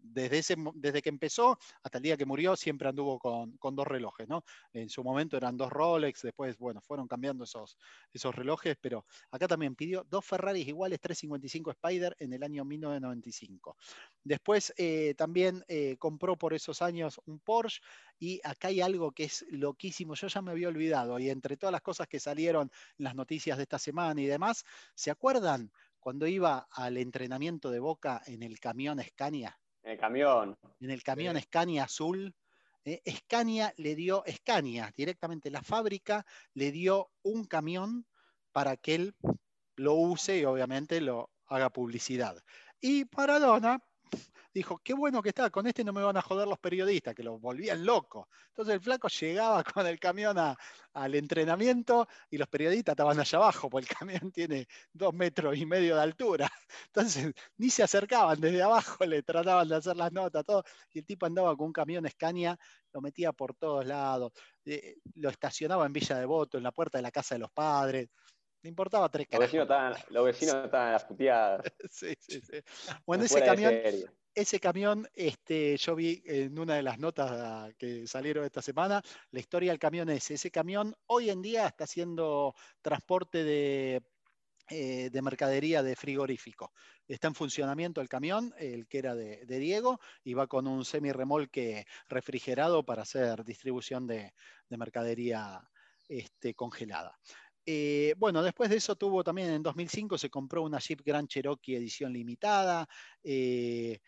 desde, ese, desde que empezó hasta el día que murió siempre anduvo con, con, dos relojes, ¿no? En su momento eran dos Rolex, después, bueno, fueron cambiando esos, esos relojes, pero acá también pidió dos Ferraris iguales 355 Spider en el año 1995. Después eh, también eh, compró por esos años un Porsche y acá hay algo que es loquísimo, yo ya me había olvidado y entre todas las cosas que salieron en las noticias de esta semana y demás, ¿se acuerdan cuando iba al entrenamiento de Boca en el camión Scania? En el camión. En el camión sí. Scania azul. Eh, Scania le dio, Scania, directamente la fábrica, le dio un camión para que él lo use y obviamente lo haga publicidad. Y Maradona dijo, qué bueno que está, con este no me van a joder los periodistas, que lo volvían loco. Entonces el flaco llegaba (laughs) con el camión a, al entrenamiento y los periodistas estaban allá abajo, porque el camión (laughs) tiene dos metros y medio de altura. Entonces ni se acercaban desde abajo, le trataban de hacer las notas, todo. Y el tipo andaba con un camión Scania, lo metía por todos lados, eh, lo estacionaba en Villa Devoto, en la puerta de la casa de los padres. Le importaba tres los vecinos, estaban, los vecinos estaban las puteadas. (laughs) sí, sí, sí. Bueno, ese camión, ese camión, este, yo vi en una de las notas que salieron esta semana, la historia del camión ese. Ese camión hoy en día está haciendo transporte de, eh, de mercadería de frigorífico. Está en funcionamiento el camión, el que era de, Diego, y va con un semi-remolque refrigerado para hacer distribución de, de mercadería este, congelada. Eh, bueno, después de eso tuvo también en 2005, se compró una Jeep Grand Cherokee edición limitada. Eh,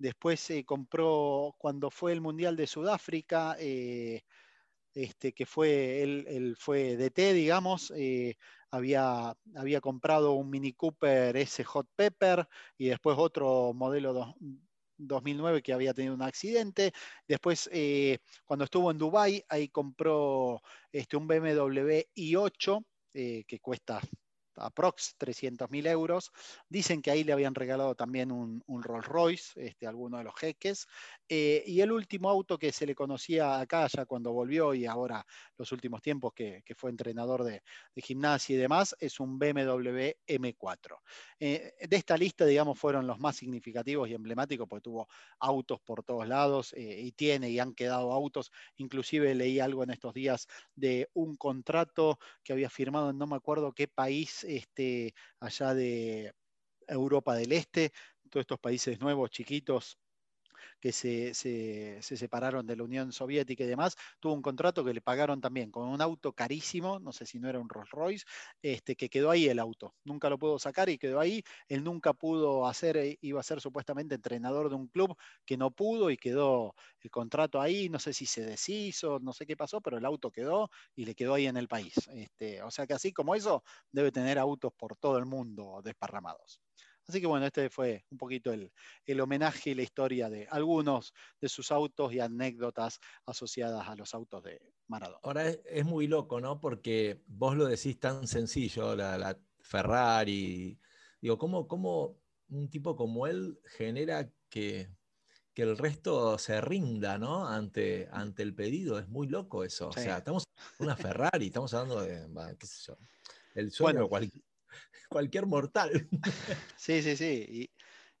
después se compró, cuando fue el Mundial de Sudáfrica, eh, este, que fue, él, él, fue DT, digamos, había, había comprado un Mini Cooper S Hot Pepper y después otro modelo 2, 2009 que había tenido un accidente. Después, eh, cuando estuvo en Dubai, ahí compró este, un BMW i8 eh, que cuesta aprox 300 mil euros. Dicen que ahí le habían regalado también un, un Rolls Royce, este, alguno de los jeques. Eh, y el último auto que se le conocía acá ya cuando volvió y ahora los últimos tiempos que, que fue entrenador de, de, gimnasia y demás es un BMW M4. Eh, de esta lista, digamos, fueron los más significativos y emblemáticos porque tuvo autos por todos lados eh, y tiene y han quedado autos. Inclusive leí algo en estos días de un contrato que había firmado en no me acuerdo qué país este, allá de Europa del Este, todos estos países nuevos, chiquitos, que se, se, se, separaron de la Unión Soviética y demás, tuvo un contrato que le pagaron también con un auto carísimo, no sé si no era un Rolls Royce, este, que quedó ahí el auto. Nunca lo pudo sacar y quedó ahí. Él nunca pudo hacer, eh, iba a ser supuestamente entrenador de un club que no pudo y quedó el contrato ahí, no sé si se deshizo, no sé qué pasó, pero el auto quedó y le quedó ahí en el país. Este, o sea que así como eso, debe tener autos por todo el mundo desparramados. Así que bueno, este fue un poquito el, el, homenaje y la historia de algunos de sus autos y anécdotas asociadas a los autos de Maradona. Ahora es, es muy loco, ¿no? Porque vos lo decís tan sencillo, la, la Ferrari. Digo, ¿cómo, ¿cómo, un tipo como él genera que, que, el resto se rinda, ¿no? Ante, ante el pedido. Es muy loco eso. Sí. O sea, estamos en una Ferrari, estamos hablando de, qué sé yo, el sueño bueno, cual, (laughs) cualquier mortal. (laughs) Sí, sí, sí. Y,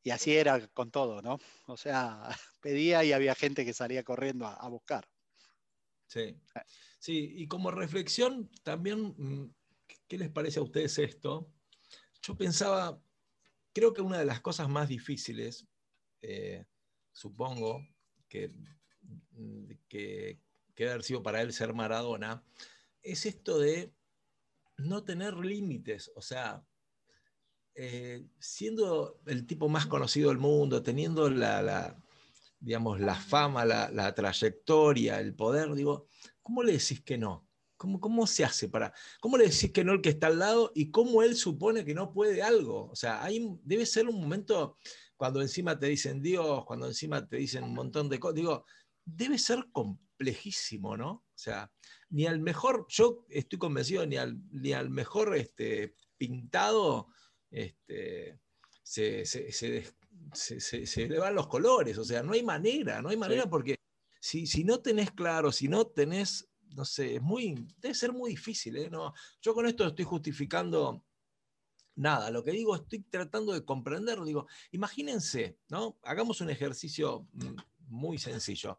y, así era con todo, ¿no? O sea, (laughs) pedía y había gente que salía corriendo a, a buscar. Sí. Sí, y como reflexión, también, mm, ¿qué les parece a ustedes esto? Yo pensaba, creo que una de las cosas más difíciles, eh, supongo, que, que, que debe haber sido para él ser Maradona, es esto de no tener límites, o sea, eh, siendo el tipo más conocido del mundo, teniendo la, digamos, la fama, la, la, trayectoria, el poder, digo, ¿cómo le decís que no? ¿Cómo, ¿Cómo se hace para.? ¿Cómo le decís que no el que está al lado y cómo él supone que no puede algo? O sea, hay, debe ser un momento cuando encima te dicen Dios, cuando encima te dicen un montón de cosas. Digo, debe ser complejísimo, ¿no? O sea, ni al mejor, yo estoy convencido, ni al, ni al mejor este, pintado este, se, se, se, se, le van los colores, o sea, no hay manera, no hay manera sí. porque si, si, no tenés claro, si no tenés, no sé, es muy, debe ser muy difícil, ¿eh? No, yo con esto estoy justificando nada, lo que digo, estoy tratando de comprender, digo, imagínense, ¿no? Hagamos un ejercicio mm, muy sencillo.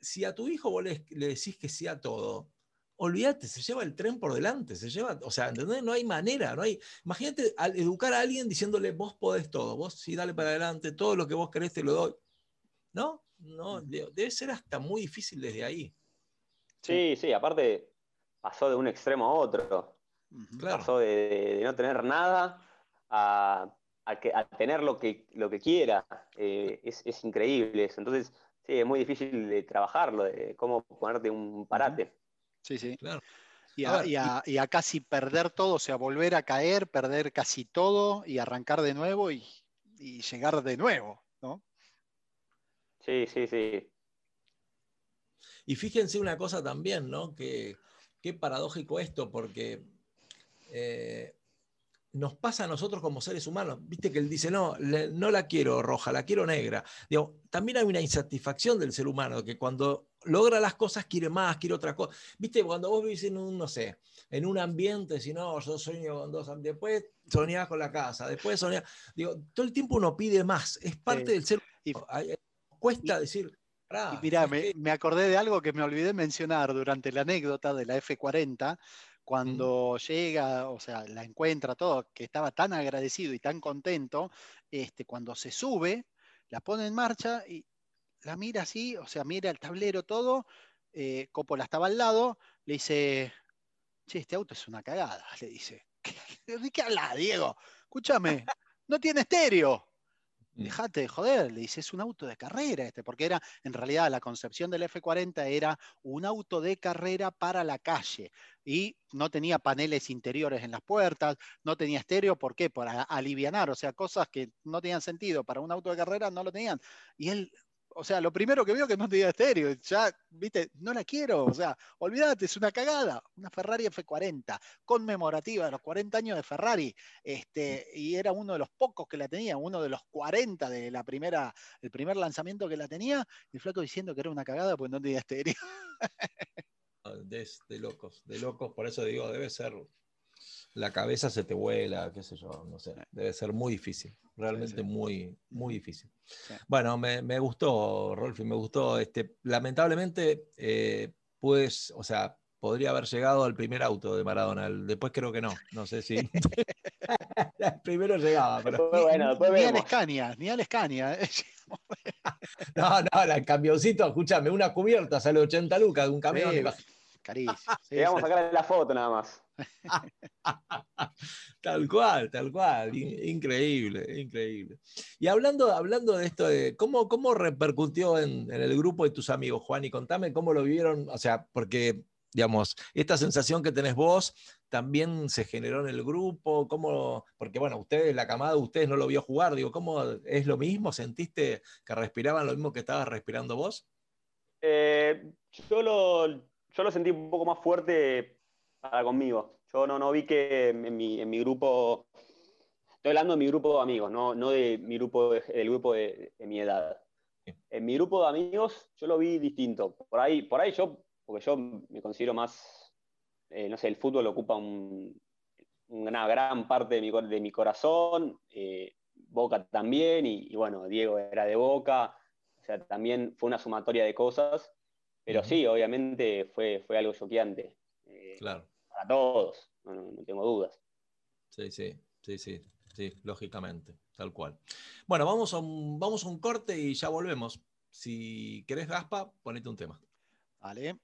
Si a tu hijo vos le, le decís que sí a todo, olvídate, se lleva el tren por delante, se lleva, o sea, ¿entendés? No hay manera, no hay. Imagínate al educar a alguien diciéndole, vos podés todo, vos sí, dale para adelante, todo lo que vos querés te lo doy. ¿No? No, debe ser hasta muy difícil desde ahí. Sí, sí, aparte pasó de un extremo a otro. Claro. Pasó de, de, no tener nada a, a, que, a, tener lo que, lo que quiera. Eh, es, es, increíble eso. Entonces, sí, es muy difícil de trabajarlo, de cómo ponerte un parate. Sí, sí. Claro. Y a, y, a, y a, casi perder todo, o sea, volver a caer, perder casi todo y arrancar de nuevo y, y llegar de nuevo, ¿no? Sí, sí, sí. Y fíjense una cosa también, ¿no? Que qué paradójico esto, porque eh, nos pasa a nosotros como seres humanos. Viste que él dice, no, le, no la quiero roja, la quiero negra. Digo, también hay una insatisfacción del ser humano, que cuando logra las cosas quiere más, quiere otra cosa. Viste, cuando vos vivís en un, no sé, en un ambiente, si no, yo sueño con dos, después soñás con la casa, después soñás, digo, todo el tiempo uno pide más, es parte del ser humano. Cuesta y, decir... Y mirá, me, me, acordé de algo que me olvidé mencionar durante la anécdota de la F40, cuando llega, o sea, la encuentra todo, que estaba tan agradecido y tan contento, este, cuando se sube, la pone en marcha y la mira así, o sea, mira el tablero todo, eh, Coppola estaba al lado, le dice, che, este auto es una cagada, (laughs) le dice. (laughs) ¿De qué habla, Diego? Escúchame, no tiene estéreo. Mm. Dejate de joder, le dice, es un auto de carrera este, porque era, en realidad, la concepción del F40 era un auto de carrera para la calle y no tenía paneles interiores en las puertas, no tenía estéreo, ¿por qué? Para alivianar, o sea, cosas que no tenían sentido para un auto de carrera no lo tenían. Y él o sea, lo primero que vio que no tenía estéreo, ya, viste, no la quiero, o sea, olvídate, es una cagada, una Ferrari F40, conmemorativa de los 40 años de Ferrari, este, y era uno de los pocos que la tenía, uno de los 40 de la primera, el primer lanzamiento que la tenía, y el flaco diciendo que era una cagada pues no tenía estéreo. (laughs) De, de locos, de locos, por eso digo, debe ser la cabeza se te vuela, qué sé yo, no sé, debe ser muy difícil, realmente sí, sí. muy, muy difícil. Sí. Bueno, me, me, gustó, Rolfi, me gustó, este, lamentablemente, eh, pues, o sea, podría haber llegado al primer auto de Maradona. Después creo que no. No sé si. El (laughs) (laughs) primero llegaba, pero. Después, bueno, después ni al. Escania, ni al Escania. eh. (laughs) No, no, la- el camioncito, escúchame, una cubierta sale 80 lucas de un camión. Carísimo. sí, Llegamos a sacar la foto nada más. (laughs) Tal cual, tal cual. in- Increíble, increíble. Y hablando, hablando de esto, de ¿cómo, cómo repercutió en, en el grupo de tus amigos, Juan? Y contame cómo lo vivieron, o sea, porque, digamos, esta sensación que tenés vos también se generó en el grupo, ¿cómo? Porque, bueno, ustedes, la camada de ustedes no lo vio jugar, digo, ¿cómo es lo mismo? ¿Sentiste que respiraban lo mismo que estabas respirando vos? Eh, yo, lo, yo lo sentí un poco más fuerte para conmigo. Yo no, no vi que en mi, en mi grupo, estoy hablando de mi grupo de amigos, no, no de mi grupo de- del grupo de, de mi edad. En mi grupo de amigos yo lo vi distinto. Por ahí, por ahí yo, porque yo me considero más, eh, no sé, el fútbol ocupa un- una gran parte de mi, cor- de mi corazón, eh, Boca también, y, y bueno, Diego era de Boca, o sea, también fue una sumatoria de cosas, pero sí, obviamente fue, fue algo choqueante eh, Claro. Para todos, no, no- no tengo dudas. Sí, sí, sí, sí, sí, lógicamente, tal cual. Bueno, vamos a un, vamos a un corte y ya volvemos. Si querés, Gaspa, ponete un tema. Vale.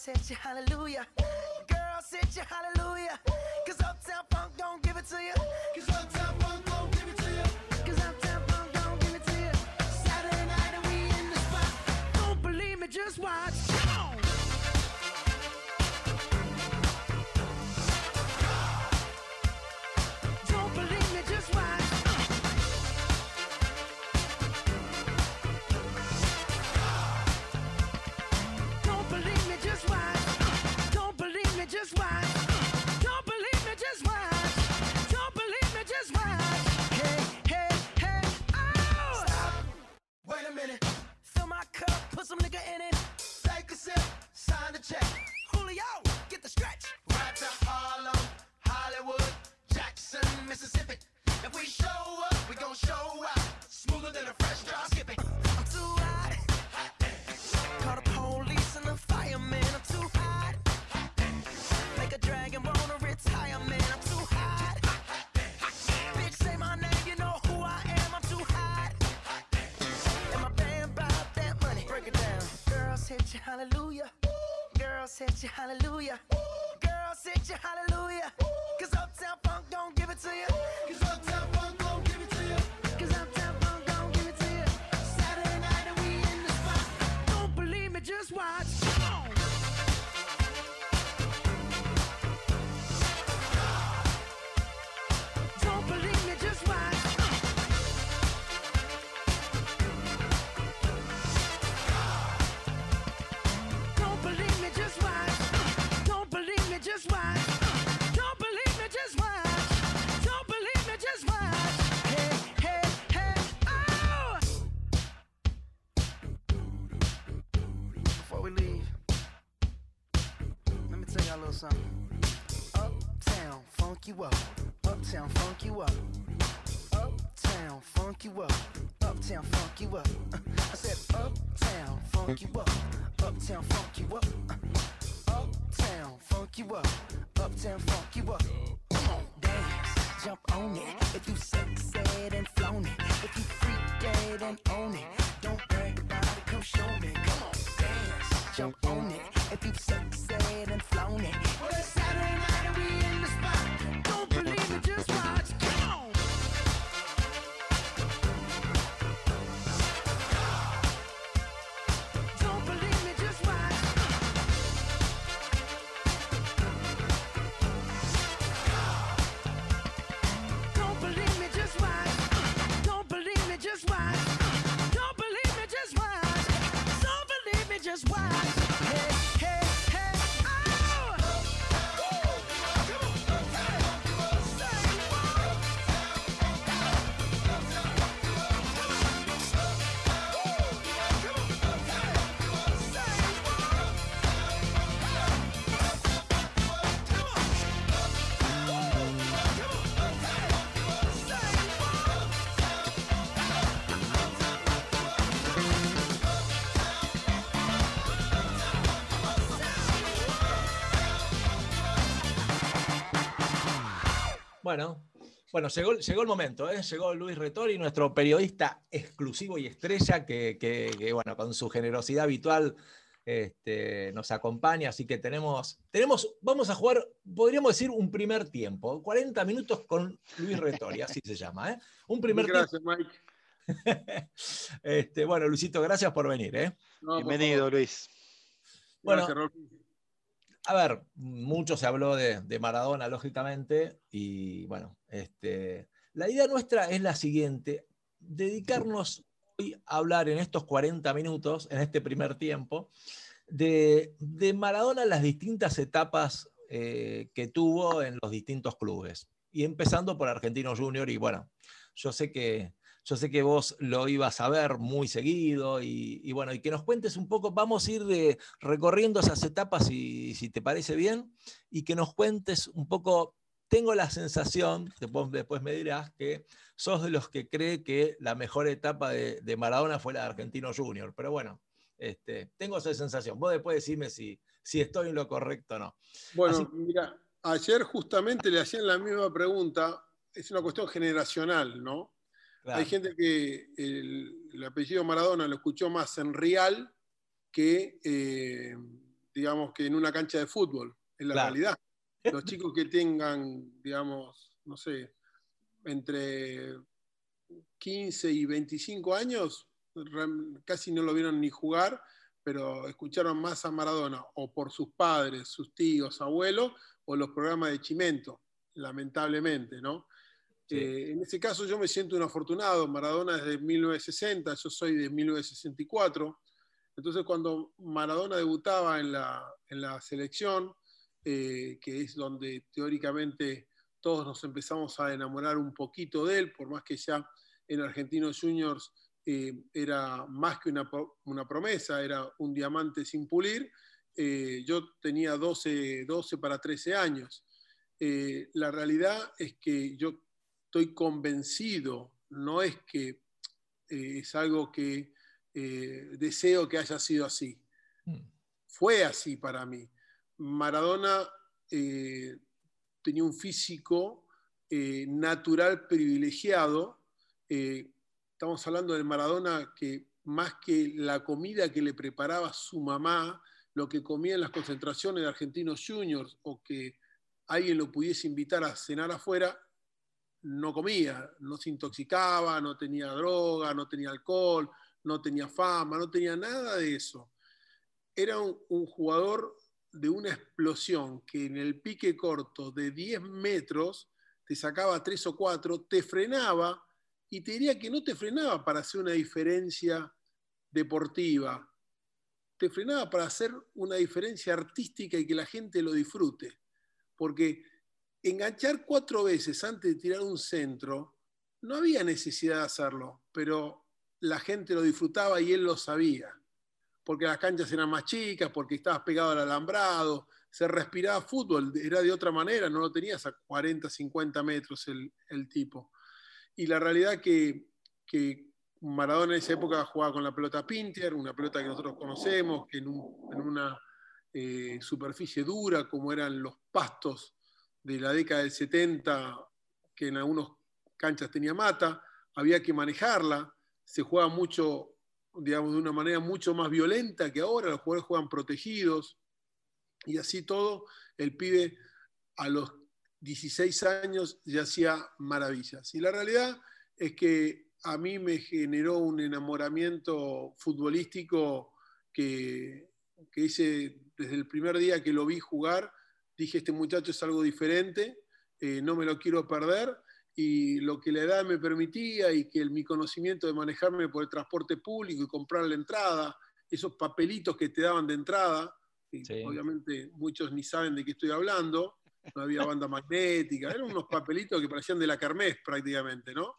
said you hallelujah. Girl, said you hallelujah. Hallelujah. Bueno, bueno, llegó, llegó el momento, ¿eh? llegó Luis Retori, nuestro periodista exclusivo y estrella, que, que- que, bueno, con su generosidad habitual este, nos acompaña, así que tenemos, tenemos, vamos a jugar, podríamos decir, un primer tiempo, 40 minutos con Luis Retori, así se llama, ¿eh? Un primer Gracias, Mike. (laughs) Este, bueno, Luisito, gracias por venir, ¿eh? No, Bienvenido. Luis. Bueno, Gracias. A ver, mucho se habló de, Maradona, lógicamente, y bueno, este, la idea nuestra es la siguiente, dedicarnos hoy a hablar en estos 40 minutos, en este primer tiempo, de, de Maradona las distintas etapas eh, que tuvo en los distintos clubes, y empezando por Argentino Junior, y bueno, yo sé que... Yo sé que vos lo ibas a ver muy seguido y, y bueno, y que nos cuentes un poco, vamos a ir de, recorriendo esas etapas, si, si te parece bien, y que nos cuentes un poco. Tengo la sensación, después, después me dirás, que sos de los que cree que la mejor etapa de, de Maradona fue la de Argentino Junior, pero bueno, este, tengo esa sensación. Vos después decime si, si estoy en lo correcto o no. Bueno, Así- mira, ayer justamente le hacían la misma pregunta. Es una cuestión generacional, ¿no? Claro, Hay gente que el, el apellido Maradona lo escuchó más en Real que, eh, digamos, que en una cancha de fútbol, en la Claro. realidad. (laughs) Los chicos que tengan, digamos, no sé, entre 15 y 25 años, casi no lo vieron ni jugar, pero escucharon más a Maradona o por sus padres, sus tíos, abuelos, o los programas de Chimento, lamentablemente, ¿no? Sí. Eh, en ese caso yo me siento un afortunado. Maradona es de 1960, yo soy de 1964. Entonces cuando Maradona debutaba en la, en la selección, eh, que es donde teóricamente todos nos empezamos a enamorar un poquito de él, por más que ya en Argentinos Juniors eh, era más que una, una promesa, era un diamante sin pulir. Eh, yo tenía 12, 12 para 13 años. Eh, la realidad es que yo estoy convencido, no es que eh, es algo que eh, deseo que haya sido así. Mm, Fue así para mí. Maradona eh, tenía un físico natural privilegiado. Estamos hablando del Maradona que más que la comida que le preparaba su mamá, lo que comía en las concentraciones de Argentinos Juniors o que alguien lo pudiese invitar a cenar afuera, no comía, no se intoxicaba, no tenía droga, no tenía alcohol, no tenía fama, no tenía nada de eso. Era un, jugador de una explosión que en el pique corto de 10 metros te sacaba 3 o 4, te frenaba y te diría que no te frenaba para hacer una diferencia deportiva, te frenaba para hacer una diferencia artística y que la gente lo disfrute. Porque enganchar cuatro veces antes de tirar un centro, no había necesidad de hacerlo, pero la gente lo disfrutaba y él lo sabía. Porque las canchas eran más chicas, porque estabas pegado al alambrado, se respiraba fútbol, era de otra manera, no lo tenías a 40, 50 metros el, tipo. Y la realidad que, que Maradona en esa época jugaba con la pelota Pinter, una pelota que nosotros conocemos, que en una eh, superficie dura, como eran los pastos de la década del 70, que en algunas canchas tenía mata, había que manejarla, se juega mucho, digamos, de una manera mucho más violenta que ahora, los jugadores juegan protegidos, y así todo, el pibe a los 16 años ya hacía maravillas. Y la realidad es que a mí me generó un enamoramiento futbolístico que, que hice desde el primer día que lo vi jugar, dije, este muchacho es algo diferente, eh, no me lo quiero perder, y lo que la edad me permitía y que el- mi conocimiento de manejarme por el transporte público y comprar la entrada, esos papelitos que te daban de entrada, que Sí. obviamente muchos ni saben de qué estoy hablando, no había banda magnética, eran unos papelitos que parecían de la Kermés prácticamente, ¿no?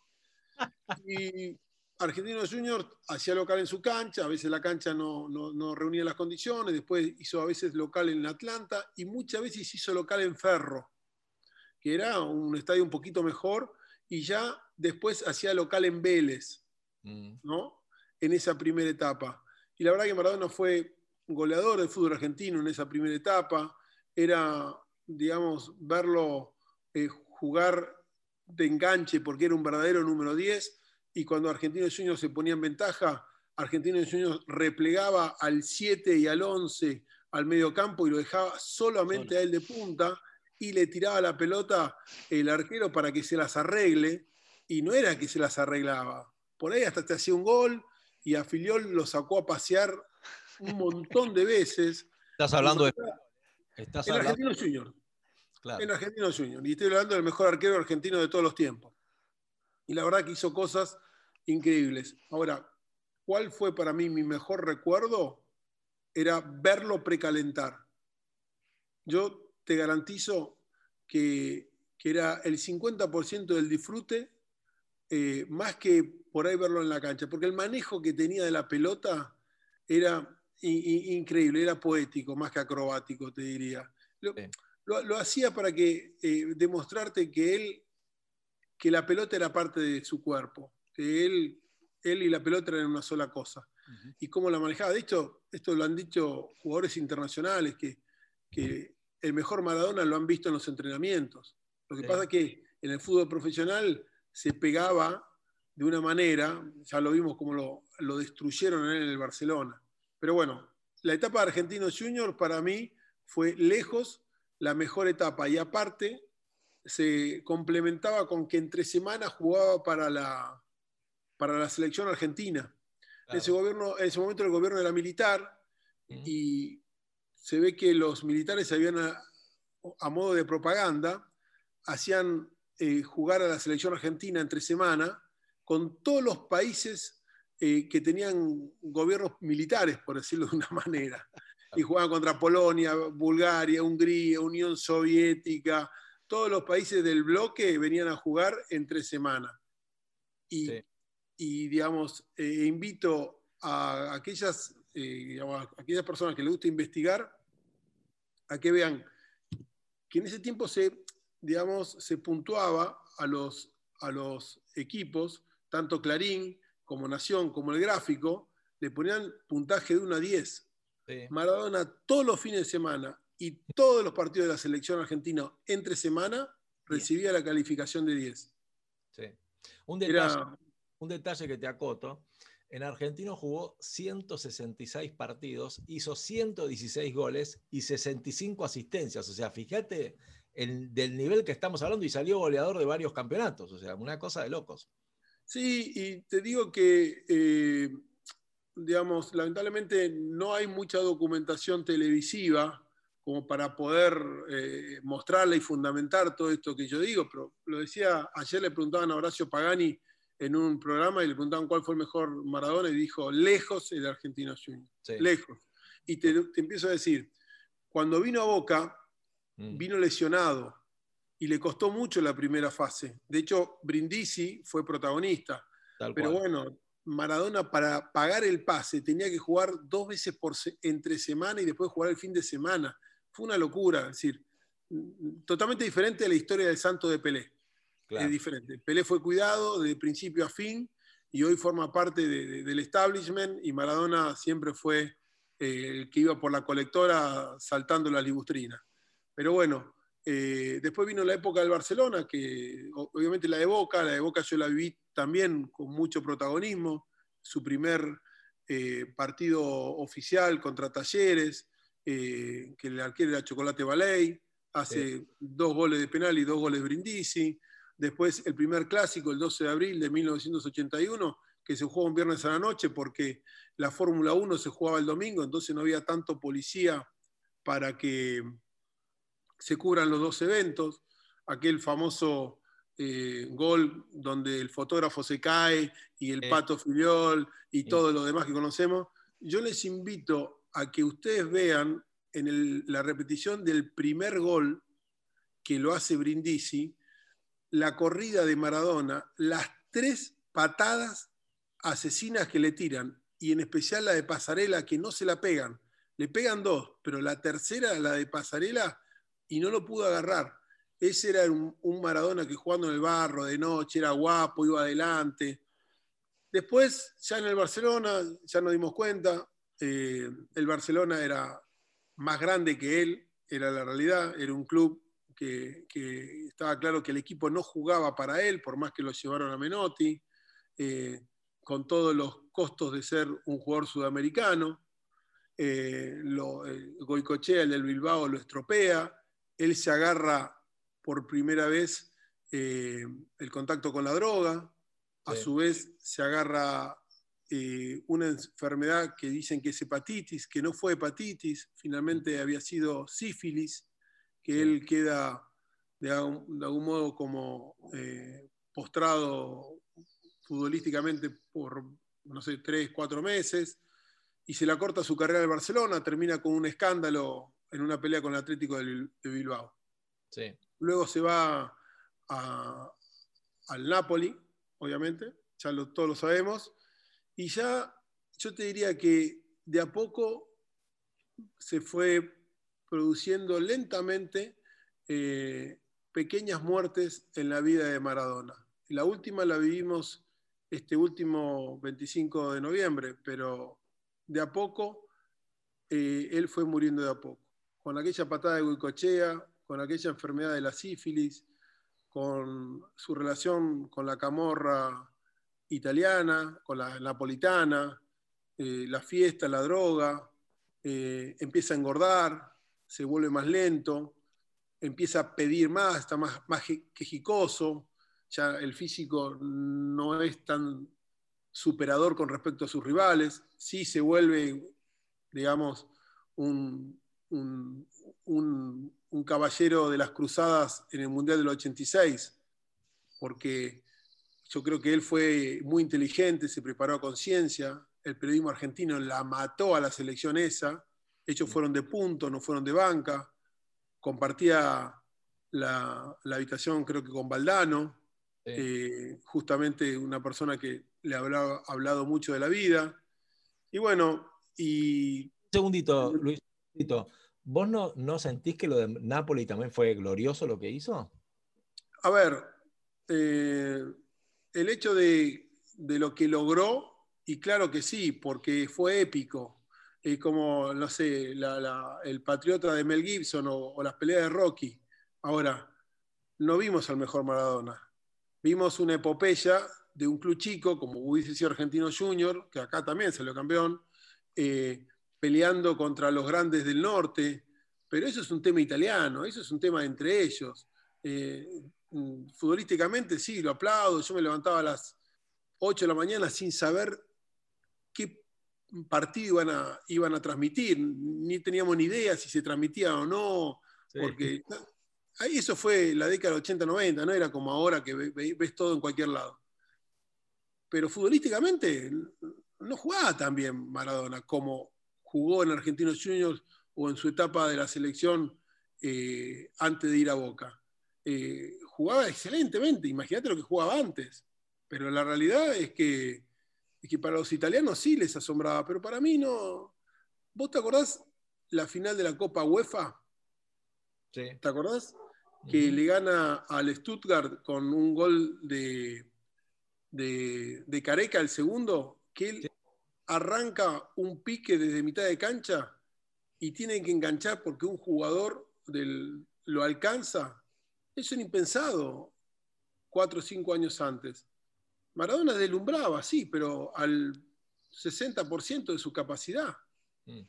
(laughs) Y Argentinos Juniors hacía local en su cancha, a veces la cancha no, no, no reunía las condiciones, después hizo a veces local en Atlanta y muchas veces hizo local en Ferro, que era un estadio un poquito mejor, y ya después hacía local en Vélez, mm, ¿no? En esa primera etapa. Y la verdad que Maradona fue goleador del fútbol argentino en esa primera etapa. Era, digamos, verlo eh, jugar de enganche porque era un verdadero número 10 y cuando Argentinos Juniors se ponía en ventaja, Argentinos Juniors replegaba al 7 y al 11 al medio campo y lo dejaba solamente a él de punta y le tiraba la pelota el arquero para que se las arregle y no era que se las arreglaba. Por ahí hasta te hacía un gol y a Filiol lo sacó a pasear un montón de veces. Estás hablando de. En Estás hablando, Argentinos Juniors. claro. En Argentinos Juniors. Y estoy hablando del mejor arquero argentino de todos los tiempos. Y la verdad que hizo cosas increíbles. Ahora, ¿cuál fue para mí mi mejor recuerdo? Era verlo precalentar. Yo te garantizo que, que era el 50% del disfrute, eh, más que por ahí verlo en la cancha, porque el manejo que tenía de la pelota era increíble, era poético, más que acrobático, te diría. Lo, Sí. lo- lo hacía para que eh, demostrarte que él, que la pelota era parte de su cuerpo, que él, él y la pelota eran una sola cosa. Y cómo la manejaba. De hecho, esto lo han dicho jugadores internacionales, que, que el mejor Maradona lo han visto en los entrenamientos. Lo que Sí. pasa es que en el fútbol profesional se pegaba de una manera, ya lo vimos como lo, lo destruyeron en el Barcelona. Pero bueno, la etapa de Argentinos Junior para mí fue lejos la mejor etapa y aparte se complementaba con que entre semanas jugaba para la, para la selección argentina. En, ese gobierno, en ese momento el gobierno era militar y se ve que los militares habían, a, a modo de propaganda, hacían eh, jugar a la selección argentina entre semana con todos los países eh, que tenían gobiernos militares, por decirlo de una (laughs) manera. Y jugaban contra Polonia, Bulgaria, Hungría, Unión Soviética, todos los países del bloque venían a jugar entre semana. Y, Sí. y, digamos, eh, invito a aquellas, eh, digamos, a aquellas personas que les gusta investigar a que vean que en ese tiempo se, digamos, se puntuaba a los, a los equipos, tanto Clarín como Nación, como el gráfico, le ponían puntaje de 1 a 10. Sí. Maradona todos los fines de semana y todos los partidos de la selección argentina entre semana recibía la calificación de 10. Sí. Un detalle, Era, un detalle que te acoto. En Argentino jugó 166 partidos, hizo 116 goles y 65 asistencias. O sea, fíjate el, del nivel que estamos hablando y salió goleador de varios campeonatos. O sea, una cosa de locos. Sí, y te digo que, eh, digamos, lamentablemente no hay mucha documentación televisiva como para poder eh, mostrarla y fundamentar todo esto que yo digo, pero lo decía, ayer le preguntaban a Horacio Pagani en un programa y le preguntaban cuál fue el mejor Maradona y dijo, lejos el Argentino Junior, Sí. lejos. Y te, te empiezo a decir, cuando vino a Boca, Mm. vino lesionado y le costó mucho la primera fase. De hecho, Brindisi fue protagonista. Tal Pero cual. bueno, Maradona para pagar el pase tenía que jugar dos veces por se- entre semana y después jugar el fin de semana. Fue una locura, es decir, mm, totalmente diferente a la historia del santo de Pelé. Claro. Es diferente. Pelé fue cuidado de principio a fin y hoy forma parte de- de- del establishment y Maradona siempre fue eh, el que iba por la colectora saltando la libustrina. Pero bueno, eh, después vino la época del Barcelona, que obviamente la de Boca, la de Boca yo la viví también con mucho protagonismo, su primer eh, partido oficial contra Talleres, eh, que el arquero era Chocolate Ballet, hace dos goles de penal y dos goles Brindisi, después el primer clásico, el 12 de abril de 1981, que se jugó un viernes a la noche porque la Fórmula 1 se jugaba el domingo, entonces no había tanto policía para que se cubran los dos eventos, aquel famoso eh, gol donde el fotógrafo se cae y el pato filiol y Sí. todo lo demás que conocemos. Yo les invito a que ustedes vean en la repetición del primer gol que lo hace Brindisi, la corrida de Maradona, las tres patadas asesinas que le tiran, y en especial la de Pasarela, que no se la pegan. Le pegan dos, pero la tercera, la de Pasarela, y no lo pudo agarrar. Ese era un, un Maradona que jugando en el barro de noche, era guapo, iba adelante. Después, ya en el Barcelona, ya nos dimos cuenta, eh, el Barcelona era más grande que él, era la realidad, era un club que, que estaba claro que el equipo no jugaba para él, por más que lo llevaron a Menotti, eh, con todos los costos de ser un jugador sudamericano. Eh, lo, Goicochea, el del Bilbao, lo estropea. Él se agarra por primera vez eh, el contacto con la droga. A Sí. su vez se agarra eh, una enfermedad que dicen que es hepatitis, que no fue hepatitis, finalmente había sido sífilis, que él queda de algún, de algún modo como eh, postrado futbolísticamente por, no sé, tres, cuatro meses, y se la corta su carrera de Barcelona, termina con un escándalo en una pelea con el Atlético de de Bilbao. Sí. Luego se va a- al Napoli, obviamente, ya lo- todos lo sabemos, y ya yo te diría que de a poco se fue produciendo lentamente eh, pequeñas muertes en la vida de Maradona. La última la vivimos este último 25 de noviembre, pero de a poco eh, él fue muriendo de a poco. Con aquella patada de Guicochea, con aquella enfermedad de la sífilis, con su relación con la camorra italiana, con la napolitana, eh, la fiesta, la droga, eh, empieza a engordar, se vuelve más lento, empieza a pedir más, está más, más quejicoso, ya el físico no es tan superador con respecto a sus rivales, sí se vuelve, digamos, un, un- un- un caballero de las cruzadas en el Mundial del 86, porque yo creo que él fue muy inteligente, se preparó a conciencia, el periodismo argentino la mató a la selección esa, ellos fueron de punto, no fueron de banca, compartía la, la habitación creo que con Valdano, Sí. eh, justamente una persona que le habrá hablado mucho de la vida. Y bueno, y Un segundito, Luis. un segundito. ¿Vos no, no sentís que lo de Napoli también fue glorioso lo que hizo? a ver, eh, el hecho de, de lo que logró, y claro que sí, porque fue épico, eh, como, no sé, la- el patriota de Mel Gibson o, las peleas de Rocky. Ahora, no vimos al mejor Maradona, vimos una epopeya de un club chico, como hubiese sido Argentino Junior, que acá también salió campeón, eh, peleando contra los grandes del norte, pero eso es un tema italiano, eso es un tema entre ellos. Eh, futbolísticamente sí, lo aplaudo, yo me levantaba a las 8 de la mañana sin saber qué partido iban a, iban a transmitir, ni teníamos ni idea si se transmitía o no, porque ahí eso fue la década del 80-90, no era como ahora que ve- ve- ves todo en cualquier lado. Pero futbolísticamente no jugaba tan bien Maradona como jugó en Argentinos Juniors o en su etapa de la selección eh, antes de ir a Boca. Eh, jugaba excelentemente, imagínate lo que jugaba antes. Pero la realidad es que, es que para los italianos sí les asombraba, pero para mí no. ¿Vos te acordás la final de la Copa UEFA? Sí. ¿Te acordás? que le gana al Stuttgart con un gol de, de, de Careca, el segundo, que él Sí. arranca un pique desde mitad de cancha y tiene que enganchar porque un jugador del, lo alcanza. Eso era impensado cuatro o cinco años antes. Maradona deslumbraba, sí, pero al 60% de su capacidad. Mm.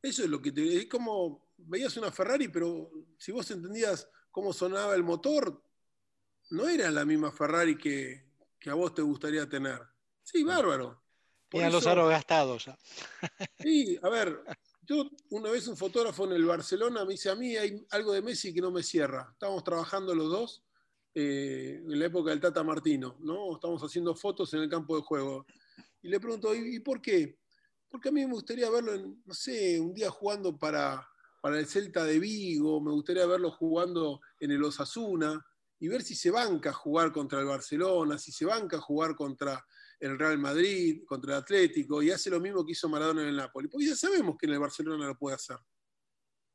Eso es lo que te. Es como veías una Ferrari, pero si vos entendías cómo sonaba el motor, no era la misma Ferrari que, que a vos te gustaría tener. Sí, bárbaro. Por Tenían los aros gastados ya. Sí, a ver, yo una vez un fotógrafo en el Barcelona me dice, a mí hay algo de Messi que no me cierra. Estábamos trabajando los dos eh, en la época del Tata Martino, ¿no? Estamos haciendo fotos en el campo de juego. Y le pregunto, ¿y, por qué? Porque a mí me gustaría verlo, en, no sé, un día jugando para, para el Celta de Vigo, me gustaría verlo jugando en el Osasuna y ver si se banca jugar contra el Barcelona, si se banca jugar contra el Real Madrid, contra el Atlético, y hace lo mismo que hizo Maradona en el Napoli. Porque ya sabemos que en el Barcelona lo puede hacer.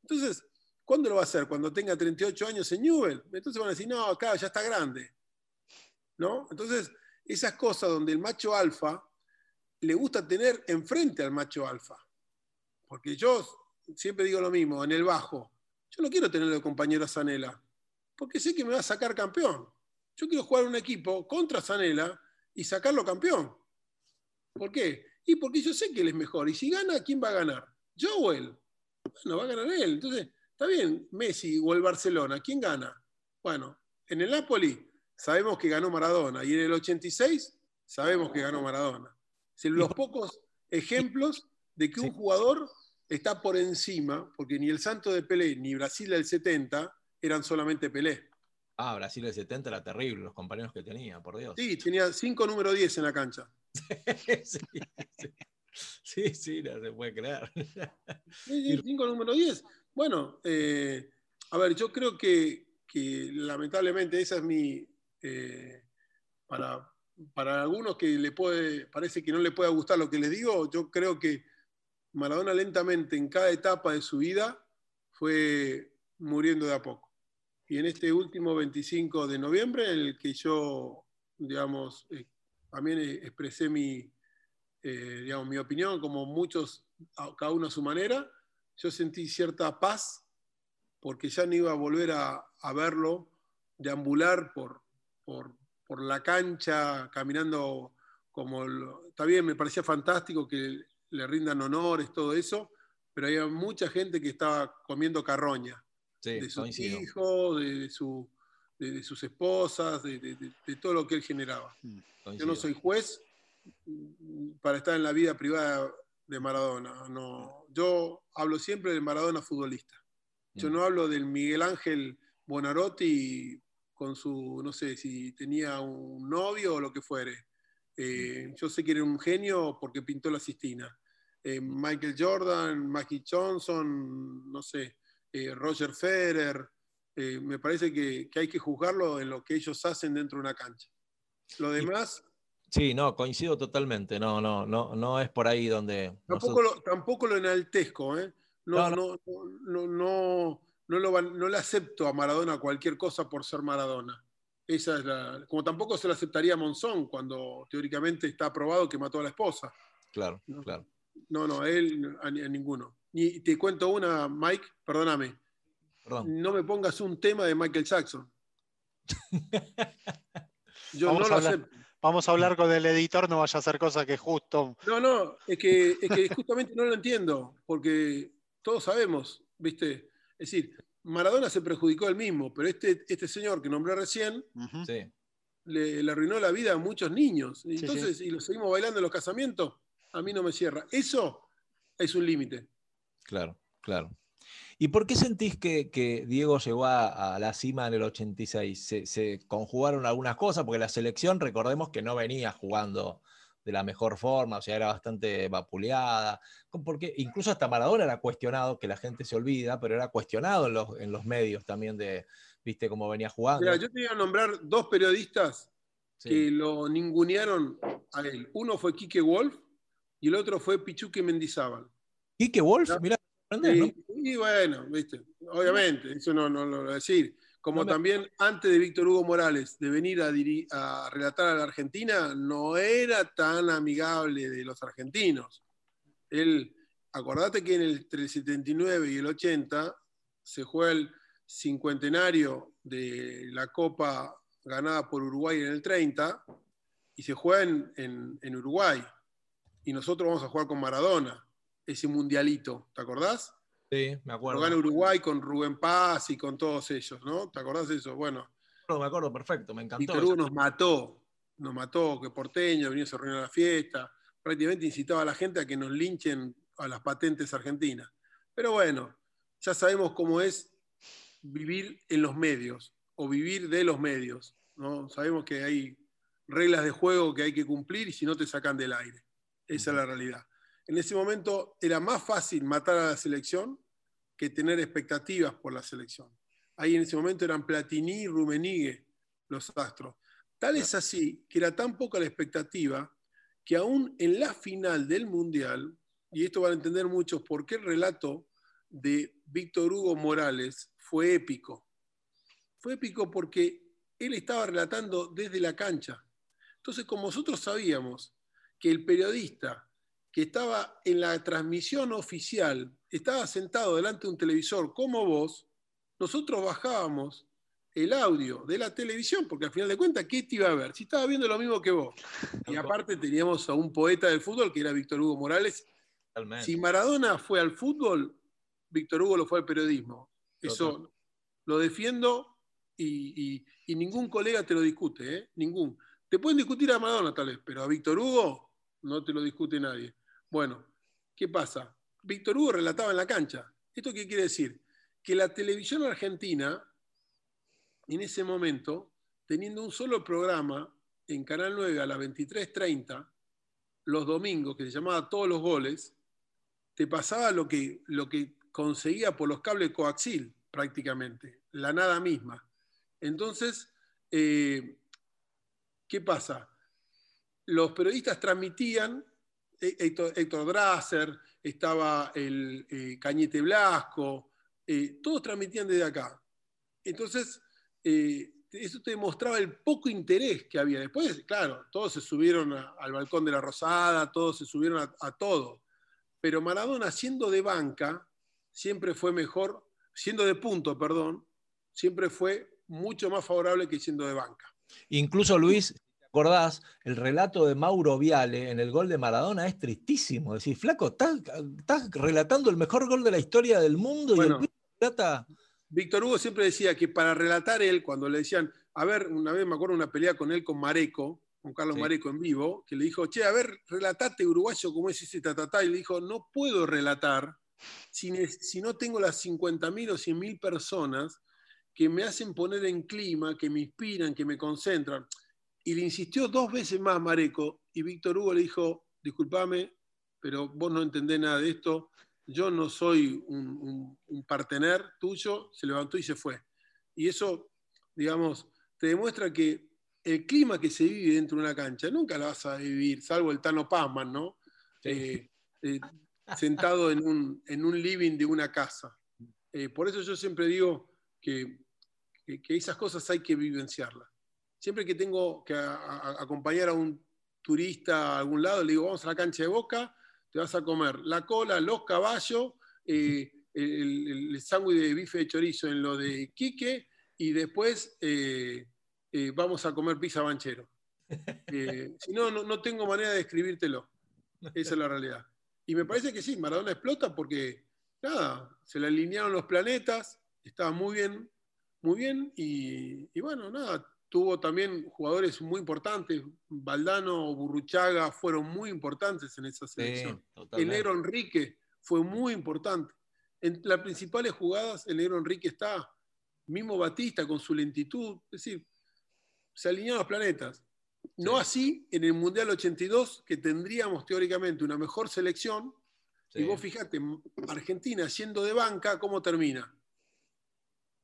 Entonces, ¿cuándo lo va a hacer? Cuando tenga 38 años en Newell. Entonces van a decir, no, acá ya está grande. ¿No? Entonces, esas cosas donde el macho alfa le gusta tener enfrente al macho alfa. Porque yo siempre digo lo mismo, en el bajo. Yo no quiero tenerlo de compañero a Sanela. Porque sé que me va a sacar campeón. Yo quiero jugar un equipo contra Zanela y sacarlo campeón. ¿Por qué? Y porque yo sé que él es mejor. Y si gana, ¿quién va a ganar? ¿Yo o él? Bueno, va a ganar él. Entonces, está bien, Messi o el Barcelona, ¿quién gana? Bueno, en el Napoli sabemos que ganó Maradona. Y en el 86 sabemos que ganó Maradona. Es los pocos ejemplos de que un jugador está por encima, porque ni el Santo de Pelé ni Brasil del 70 eran solamente Pelé. Ah, Brasil del 70 era terrible, los compañeros que tenía, por Dios. Sí, tenía 5 número 10 en la cancha. (laughs) sí, sí. Sí, sí, no se puede creer. Sí, sí, 5 número 10. Bueno, eh, a ver, yo creo que, que lamentablemente esa es mi. eh, para, para algunos que le puede, parece que no le pueda gustar lo que les digo, yo creo que Maradona lentamente en cada etapa de su vida fue muriendo de a poco. Y en este último 25 de noviembre, en el que yo, digamos, eh, también eh, expresé mi, eh, digamos, mi opinión, como muchos, cada uno a su manera, yo sentí cierta paz porque ya no iba a volver a, a verlo deambular por, por, por la cancha, caminando como... lo- está bien, me parecía fantástico que le rindan honores, todo eso, pero había mucha gente que estaba comiendo carroña Sí, de sus coincido. hijos, de, de su- de- de sus esposas, de, todo lo que él generaba. Yo coincido. no soy juez mm, para estar en la vida privada de Maradona. No, yo hablo siempre del Maradona futbolista. Yo Mm. no hablo del Miguel Ángel Bonarotti con su, no sé, si tenía un novio o lo que fuere. Eh, yo sé que era un genio porque pintó la Sistina. Eh, Michael Jordan, Magic Johnson, no sé, eh, Roger Federer. eh, me parece que, que hay que juzgarlo en lo que ellos hacen dentro de una cancha. Lo demás, Sí, no, coincido totalmente. No, no, no, no es por ahí donde. tampoco nosotros- lo, tampoco lo enaltezco, ¿eh? No, No, no, no, no, no, lo no le acepto a Maradona cualquier cosa por ser Maradona. Esa es la, como tampoco se lo aceptaría a Monzón cuando teóricamente está aprobado que mató a la esposa. Claro, No. claro. No, no, a él, a ninguno. Y te cuento una, Mike, perdóname. Perdón. No me pongas un tema de Michael Jackson. (laughs) Yo Vamos no a lo hablar. Vamos a hablar con el editor, no vaya a hacer cosa que justo. No, no, es que, es que justamente no lo entiendo, porque todos sabemos, ¿viste? Es decir, Maradona se perjudicó él mismo, pero este, este señor que nombré recién. Sí, le, le arruinó la vida a muchos niños. Sí, Entonces, y lo seguimos bailando en los casamientos, a mí no me cierra. Eso es un límite. Claro, claro. ¿Y por qué sentís que, que Diego llegó a, a la cima en el 86? ¿Se, se conjugaron algunas cosas? Porque la selección, recordemos que no venía jugando de la mejor forma, o sea, era bastante vapuleada. Porque incluso hasta Maradona era cuestionado, que la gente se olvida, pero era cuestionado en los, en los medios también de, viste, cómo venía jugando. Mira, yo te voy a nombrar dos periodistas Sí. que lo ningunearon a él. Uno fue Quique Wolf y el otro fue Pichuque Mendizábal. Quique Wolf, No. mirá, ¿entendés, no? Y, y bueno, viste, obviamente, eso no, no lo voy a decir. Como también antes de Víctor Hugo Morales de venir a, diri- a relatar a la Argentina, no era tan amigable de los argentinos. Él, acordate que en el, entre el 79 y el 80 se juega el cincuentenario de la Copa ganada por Uruguay en el 30 y se juega en, en- en Uruguay. Y nosotros vamos a jugar con Maradona, ese mundialito, ¿te acordás? Sí, me Lo acuerdo. gana Uruguay con Rubén Paz y con todos ellos, ¿no? ¿Te acordás de eso? Bueno, Me acuerdo, me acuerdo, perfecto, me encantó. Víctor Hugo nos mató, nos mató, que porteño, venía a reunir a la fiesta, prácticamente incitaba a la gente a que nos linchen a las patentes argentinas. Pero bueno, ya sabemos cómo es vivir en los medios o vivir de los medios, ¿no? Sabemos que hay reglas de juego que hay que cumplir y si no te sacan del aire. Esa es la realidad. En ese momento era más fácil matar a la selección que tener expectativas por la selección. Ahí en ese momento eran Platini y Rumenigue los astros. Tal es así que era tan poca la expectativa que aún en la final del Mundial, y esto van a entender muchos por qué el relato de Víctor Hugo Morales fue épico. Fue épico porque él estaba relatando desde la cancha. Entonces, como nosotros sabíamos que el periodista que estaba en la transmisión oficial estaba sentado delante de un televisor como vos, nosotros bajábamos el audio de la televisión, porque al final de cuentas, ¿qué te iba a ver? Si estaba viendo lo mismo que vos. Y aparte teníamos a un poeta del fútbol que era Víctor Hugo Morales. Totalmente. Si Maradona fue al fútbol, Víctor Hugo lo fue al periodismo. Eso lo defiendo y, y- y ningún colega te lo discute, ¿eh? Ningún. Te pueden discutir a Maradona tal vez, pero a Víctor Hugo no te lo discute nadie. Bueno, ¿qué pasa? Víctor Hugo relataba en la cancha. ¿Esto qué quiere decir? Que la televisión argentina, en ese momento, teniendo un solo programa en Canal 9 a las 23.30, los domingos, que se llamaba Todos los Goles, te pasaba lo que, lo que conseguía por los cables coaxil, prácticamente, la nada misma. Entonces, eh, ¿qué pasa? Los periodistas transmitían, Héctor, Héctor Drasser, estaba el eh, Cañete Blasco, eh, todos transmitían desde acá. Entonces, eh, eso te demostraba el poco interés que había. Después, claro, todos se subieron al balcón de la Rosada, todos se subieron a, a todo. Pero Maradona, siendo de banca, siempre fue mejor, siendo de punto, perdón, siempre fue mucho más favorable que siendo de banca. Incluso Luis, acordás, el relato de Mauro Viale en el gol de Maradona es tristísimo. Decir, flaco, estás, estás relatando el mejor gol de la historia del mundo Bueno. y el relata. Víctor Hugo siempre decía que para relatar él, cuando le decían, a ver, una vez me acuerdo una pelea con él con Mareco, con Carlos Sí. Mareco en vivo, que le dijo, che, a ver, relatate uruguayo como es ese tatatá, y le dijo, no puedo relatar si, si no tengo las 50.000 o 100.000 personas que me hacen poner en clima, que me inspiran, que me concentran. Y le insistió dos veces más Mareco, y Víctor Hugo le dijo, discúlpame, pero vos no entendés nada de esto, yo no soy un, un- un partener tuyo, se levantó y se fue. Y eso, digamos, te demuestra que el clima que se vive dentro de una cancha nunca la vas a vivir, salvo el Tano Pazman, ¿no? Eh, eh, sentado en un, en un living de una casa. Eh, por eso yo siempre digo que, que- que esas cosas hay que vivenciarlas. Siempre que tengo que a- a- acompañar a un turista a algún lado, le digo, vamos a la cancha de Boca, te vas a comer la cola, los caballos, eh, el, el- el sándwich de bife de chorizo en lo de Quique y después eh, eh, vamos a comer pizza banchero. (laughs) Si no, no, no tengo manera de describírtelo. Esa es la realidad. Y me parece que sí, Maradona explota porque, nada, se le alinearon los planetas, estaba muy bien, muy bien, y, y bueno, nada, tuvo también jugadores muy importantes, Valdano, Burruchaga, fueron muy importantes en esa selección. Sí, El negro Enrique fue muy importante. En las principales jugadas, el negro Enrique está. Mismo Batista con su lentitud. Es decir, se alinearon los planetas. No Sí. así en el Mundial 82, que tendríamos teóricamente una mejor selección. Sí. Y vos fijate, Argentina siendo de banca, ¿cómo termina?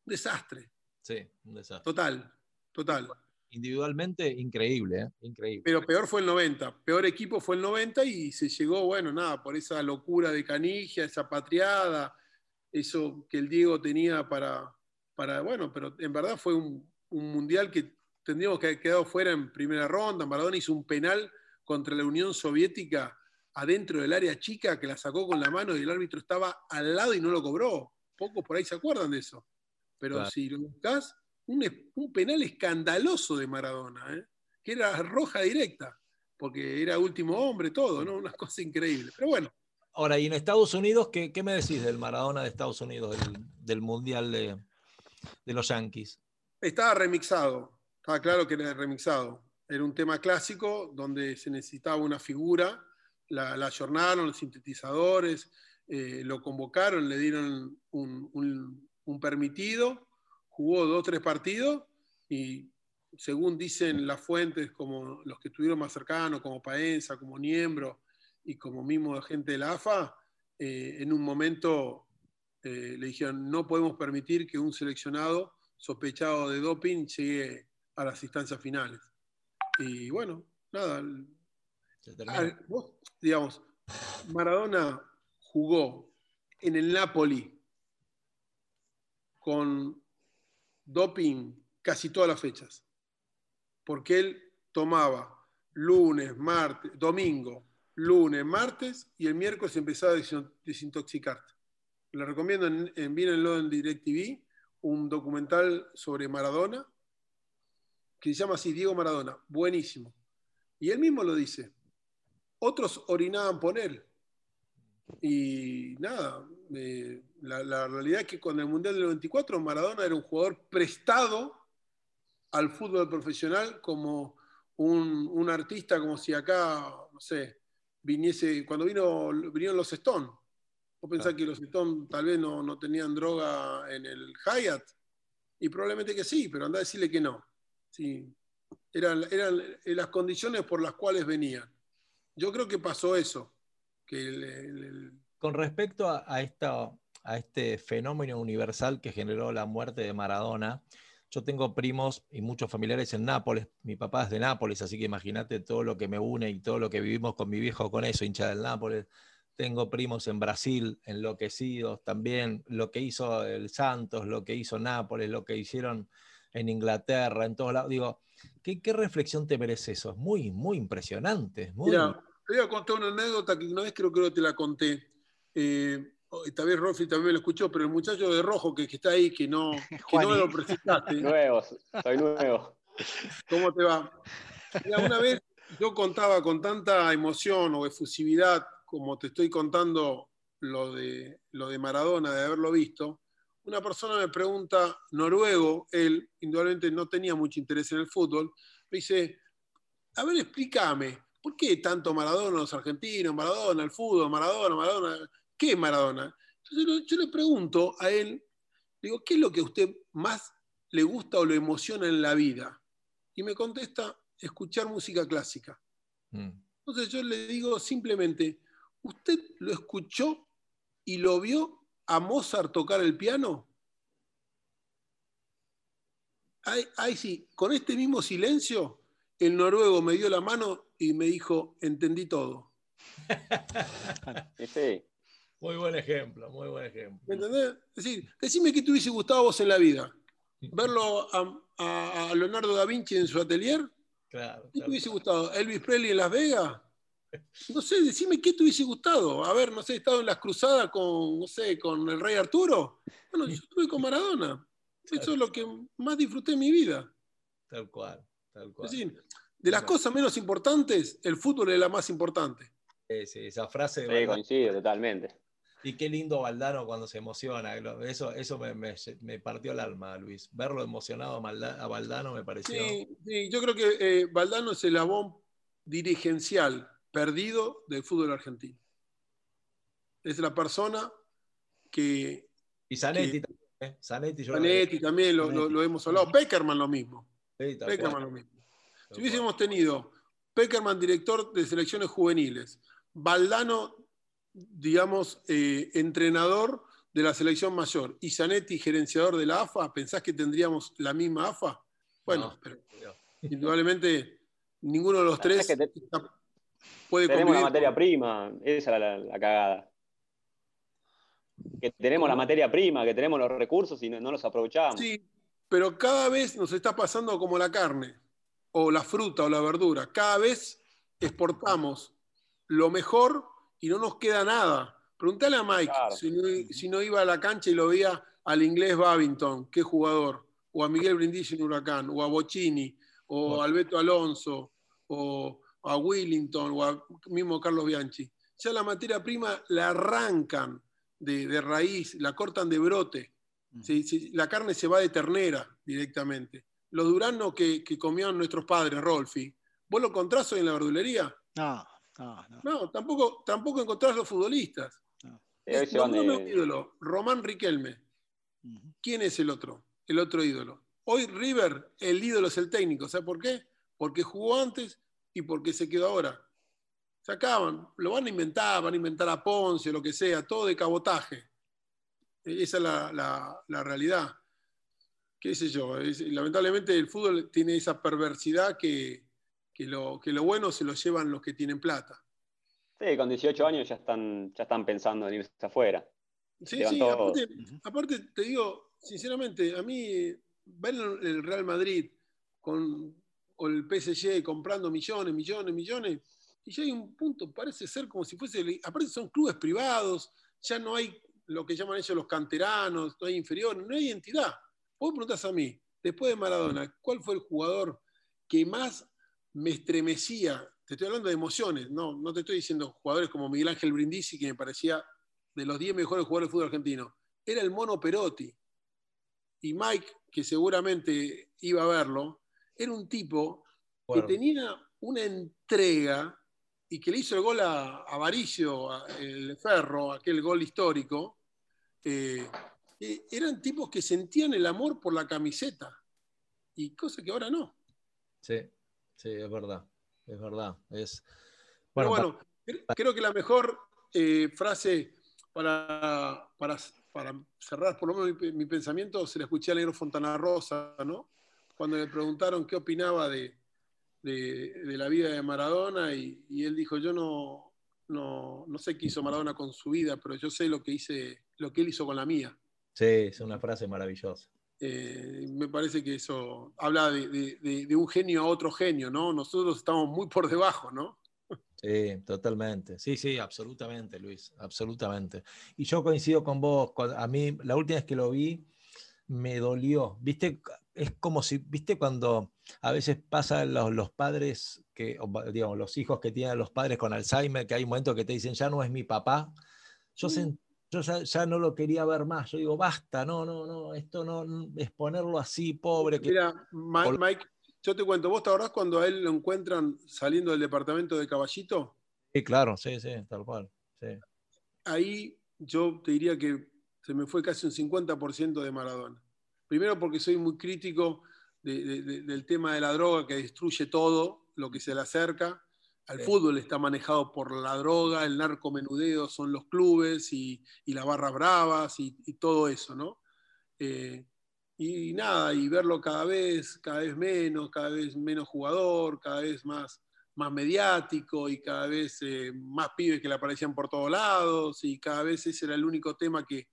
Un desastre. Sí, un desastre. Total, total. Individualmente, increíble, ¿eh? Increíble. Pero peor fue el 90. Peor equipo fue el 90 y se llegó, bueno, nada, por esa locura de Canigia, esa patriada, eso que el Diego tenía para, para bueno, pero en verdad fue un, un mundial que tendríamos que haber quedado fuera en primera ronda. Maradona hizo un penal contra la Unión Soviética adentro del área chica que la sacó con la mano y el árbitro estaba al lado y no lo cobró. Pocos por ahí se acuerdan de eso. Pero Claro. si lo buscás, un, un penal escandaloso de Maradona, ¿eh? que era roja directa, porque era último hombre, todo, ¿no? Una cosa increíble. Pero bueno, Ahora, y en Estados Unidos, ¿qué, qué me decís del Maradona de Estados Unidos, del, del Mundial de, de los Yankees? estaba remixado, estaba claro que era remixado. Era un tema clásico donde se necesitaba una figura, la, la ayornaron los sintetizadores, eh, lo convocaron, le dieron un, un- un permitido, jugó dos o tres partidos y según dicen las fuentes, como los que estuvieron más cercanos, como Paenza, como Niembro y como mismo gente de la AFA, eh, en un momento eh, le dijeron, no podemos permitir que un seleccionado sospechado de doping llegue a las instancias finales. Y bueno, nada, Se termina. Vos, digamos, Maradona jugó en el Napoli con doping casi todas las fechas, porque él tomaba lunes, martes, domingo, lunes, martes y el miércoles empezaba a desin- desintoxicarte. Le recomiendo en, en DirecTV, un documental sobre Maradona que se llama así, Diego Maradona, buenísimo. Y él mismo lo dice. Otros orinaban por él. Y nada, eh, la, la realidad es que con el Mundial del 94 Maradona era un jugador prestado al fútbol profesional como un, un artista, como si acá, no sé, viniese, cuando vino, vinieron los Stones. ¿Vos pensás que los Stones tal vez no, no tenían droga en el Hyatt? Y probablemente que sí, pero anda a decirle que no. Sí. Eran, eran las condiciones por las cuales venían. Yo creo que pasó eso. Que el- el- el- Con respecto a, a esta- a este fenómeno universal que generó la muerte de Maradona, yo tengo primos y muchos familiares en Nápoles. Mi papá es de Nápoles, así que imagínate todo lo que me une y todo lo que vivimos con mi viejo con eso, hincha del Nápoles. Tengo primos en Brasil, enloquecidos también, lo que hizo el Santos, lo que hizo Nápoles, lo que hicieron en Inglaterra, en todos lados. Digo, ¿qué, reflexión te merece eso? Es muy, muy impresionante. Mira, te voy a contar una anécdota que una vez creo, creo que te la conté. Eh, tal vez Rolfi también lo escuchó, pero el muchacho de rojo que, que está ahí, que no, (laughs) que no lo presentaste, Nuevo, soy nuevo. ¿cómo te va? Mira, una vez yo contaba con tanta emoción o efusividad como te estoy contando lo de, lo de Maradona, de haberlo visto, una persona me pregunta, noruego, él indudablemente no tenía mucho interés en el fútbol, me dice, a ver, explícame, ¿por qué tanto Maradona los argentinos, Maradona el fútbol, Maradona, Maradona? ¿Qué es Maradona? Entonces yo, yo le pregunto a él, digo, ¿qué es lo que a usted más le gusta o lo emociona en la vida? Y me contesta, escuchar música clásica. Mm. Entonces yo le digo simplemente, ¿usted lo escuchó y lo vio a Mozart tocar el piano? Ahí, ahí sí, con este mismo silencio, el noruego me dio la mano y me dijo, entendí todo. (laughs) Sí, sí. Muy buen ejemplo, muy buen ejemplo. ¿Me entendés? Es decir, decime qué te hubiese gustado a vos en la vida. ¿Verlo a, a- a Leonardo da Vinci en su atelier? Claro, ¿Qué te hubiese gustado? ¿Elvis Presley en Las Vegas? No sé, decime qué te hubiese gustado. A ver, no sé, estado en las cruzadas con, no sé, con el rey Arturo. Bueno, yo estuve con Maradona. Eso es lo que más disfruté en mi vida. Tal cual, tal cual. Es decir, de las cosas menos importantes, el fútbol es la más importante. Sí, sí, esa frase de Sí, Valdano. coincido totalmente. Y qué lindo Valdano cuando se emociona. Eso, eso me, me- me partió el alma, Luis. Verlo emocionado a Valdano me pareció. Sí, sí, yo creo que eh, Valdano es el abón dirigencial perdido del fútbol argentino. Es la persona que Y Zanetti que- también. ¿eh? Zanetti, yo lo Zanetti también lo, lo- lo hemos hablado. Peckerman lo mismo. Sí, Peckerman cual, lo mismo. Si hubiésemos tenido Peckerman director de selecciones juveniles, Valdano, digamos, eh, entrenador de la selección mayor y Zanetti gerenciador de la AFA, ¿pensás que tendríamos la misma AFA? Bueno, No. pero indudablemente ninguno de los La tres es que puede Tenemos la materia prima, esa es la, la cagada. Que tenemos la materia prima, que tenemos los recursos y no, no los aprovechamos. Sí, pero cada vez nos está pasando como la carne, o la fruta, o la verdura. Cada vez exportamos lo mejor y no nos queda nada. Preguntale a Mike Claro. si, no, si no iba a la cancha y lo veía al inglés Babington, qué jugador, o a Miguel Brindisi en Huracán, o a Bocini, o Bueno. a Alberto Alonso, o a Willington, o a mismo Carlos Bianchi. Ya la materia prima la arrancan de, de raíz, la cortan de brote. Sí, sí, la carne se va de ternera directamente. Los duranos que, que comían nuestros padres, Rolfi, ¿vos lo encontrás hoy en la verdulería? No, no, no. No, tampoco, tampoco encontrás los futbolistas. Se van Nombrame un de- ídolo, Román Riquelme. ¿Quién es el otro? El otro ídolo. Hoy River, el ídolo es el técnico. ¿Sabes por qué? Porque jugó antes y porque se quedó ahora. Se acaban, lo van a inventar, van a inventar a Ponce, lo que sea, todo de cabotaje. E, Esa es la, la- la realidad. ¿Qué sé yo? es- lamentablemente el fútbol tiene esa perversidad que, que lo, que lo bueno se lo llevan los que tienen plata. Sí, con 18 años ya están, ya están pensando en irse afuera. Sí, sí, aparte, te digo, sinceramente, a mí ver el Real Madrid con, o el PSG comprando millones, millones, millones, y ya hay un punto, parece ser como si fuese, aparte son clubes privados, ya no hay lo que llaman ellos los canteranos, no hay inferiores, no hay entidad. vos preguntás a mí, después de Maradona, ¿cuál fue el jugador que más me estremecía? Te estoy hablando de emociones, no, no te estoy diciendo jugadores como Miguel Ángel Brindisi, que me parecía de los 10 mejores jugadores de fútbol argentino. Era el mono Perotti. Y Mike, que seguramente iba a verlo, era un tipo que tenía una entrega y que le hizo el gol a, a Varicio, a- el Ferro, aquel gol histórico. eh, eh, eran tipos que sentían el amor por la camiseta. Y cosa que ahora no. Sí, sí, es verdad. Es verdad. Es, Pero bueno, bueno, cre- creo que la mejor eh, frase para, para, para cerrar por lo menos mi, mi pensamiento se la escuché a Negro Fontana Rosa, ¿no? Cuando le preguntaron qué opinaba de, de- de la vida de Maradona y, y él dijo, yo no, no, no sé qué hizo Maradona con su vida, pero yo sé lo que, hice, lo que él hizo con la mía. sí, es una frase maravillosa. Eh, me parece que eso habla de, de- de- de un genio a otro genio, ¿no? Nosotros estamos muy por debajo, ¿no? Sí, totalmente. Sí, sí, absolutamente, Luis, absolutamente. Y yo coincido con vos. A mí, la última vez que lo vi, me dolió. ¿Viste? Es como si, ¿viste cuando a veces pasa los, los padres, que, digamos, los hijos que tienen los padres con Alzheimer, que hay momentos que te dicen, ya no es mi papá? Yo, Mm. sen- yo ya, ya no lo quería ver más. Yo digo, basta, no, no, no, esto no, exponerlo así, pobre. Mira, Mike, yo te cuento, ¿vos te acordás cuando a él lo encuentran saliendo del departamento de Caballito? Sí, claro, sí, sí, tal cual. Sí. Ahí yo te diría que se me fue casi un 50% de Maradona. Primero porque soy muy crítico de- de- de- del tema de la droga que destruye todo lo que se le acerca. Al Sí. fútbol está manejado por la droga, el narcomenudeo son los clubes y, y las barras bravas y, y todo eso, ¿no? Eh, y nada, y verlo cada vez, cada vez menos, cada vez menos jugador, cada vez más, más mediático y cada vez eh, más pibes que le aparecían por todos lados y cada vez ese era el único tema que...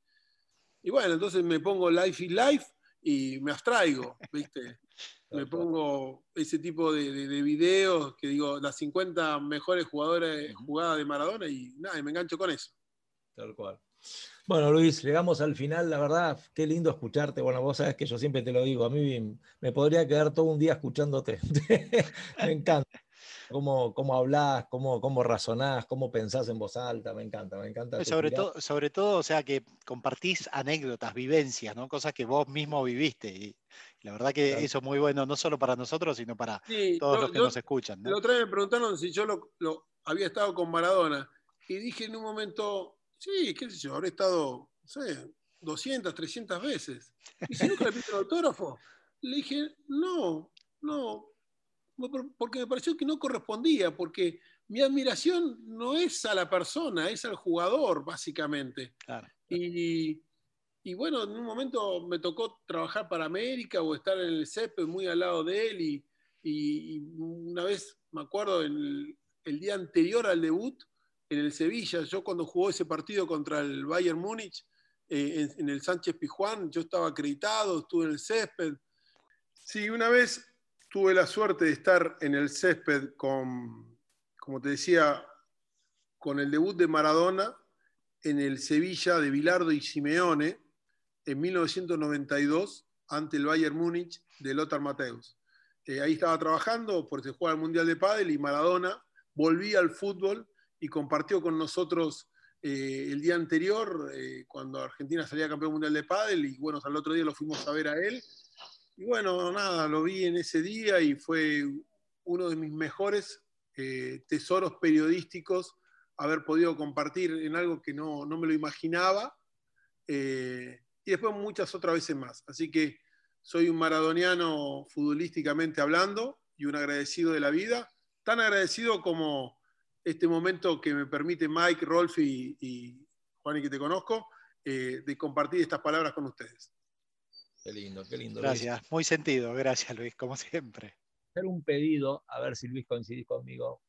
Y bueno, entonces me pongo Life is Life y me abstraigo, ¿viste? (laughs) Me pongo ese tipo de, de- de videos que digo, las 50 mejores jugadas de Maradona y nada, y me engancho con eso. Tal cual. Bueno, Luis, llegamos al final, la verdad, qué lindo escucharte. Bueno, vos sabés que yo siempre te lo digo, a mí me podría quedar todo un día escuchándote. (laughs) me encanta. Cómo, cómo hablás, cómo, cómo razonás, cómo pensás en voz alta, me encanta, me encanta. Sobre todo, sobre todo, o sea, que compartís anécdotas, vivencias, ¿no? Cosas que vos mismo viviste. Y la verdad que Claro. eso es muy bueno, no solo para nosotros, sino para Sí, todos los que yo- nos escuchan, La ¿no? otra vez me preguntaron si yo lo, lo- había estado con Maradona y dije en un momento, sí, qué sé yo, habré estado, no sé, 200, 300 veces. Y si nunca le pidieron el autógrafo, le dije, no, no, por- porque me pareció que no correspondía, porque mi admiración no es a la persona, es al jugador, básicamente. Claro. Y, y bueno, en un momento me tocó trabajar para América o estar en el CEP muy al lado de él y, una vez, me acuerdo, el día anterior al debut, en el Sevilla, yo cuando jugó ese partido contra el Bayern Múnich, eh, en, en el Sánchez Pijuán, yo estaba acreditado, estuve en el césped. Sí, una vez tuve la suerte de estar en el césped con, como te decía, con el debut de Maradona en el Sevilla de Bilardo y Simeone en 1992 ante el Bayern Múnich de Lothar Matthäus. Eh, ahí estaba trabajando porque juega el Mundial de Pádel y Maradona volvía al fútbol y compartió con nosotros eh, el día anterior eh, cuando Argentina salía campeón mundial de Pádel y bueno, al otro día lo fuimos a ver a él. Y bueno, nada, lo vi en ese día y fue uno de mis mejores eh, tesoros periodísticos haber podido compartir en algo que no, no me lo imaginaba. Y después muchas otras veces más. Así que soy un maradoniano futbolísticamente hablando y un agradecido de la vida, tan agradecido como este momento que me permite Mike, Rolf y, y Juan y que te conozco, eh, de compartir estas palabras con ustedes. Qué lindo, qué lindo. Luis. Gracias, muy sentido, gracias Luis, como siempre. hacer un pedido, a ver si Luis coincidís conmigo.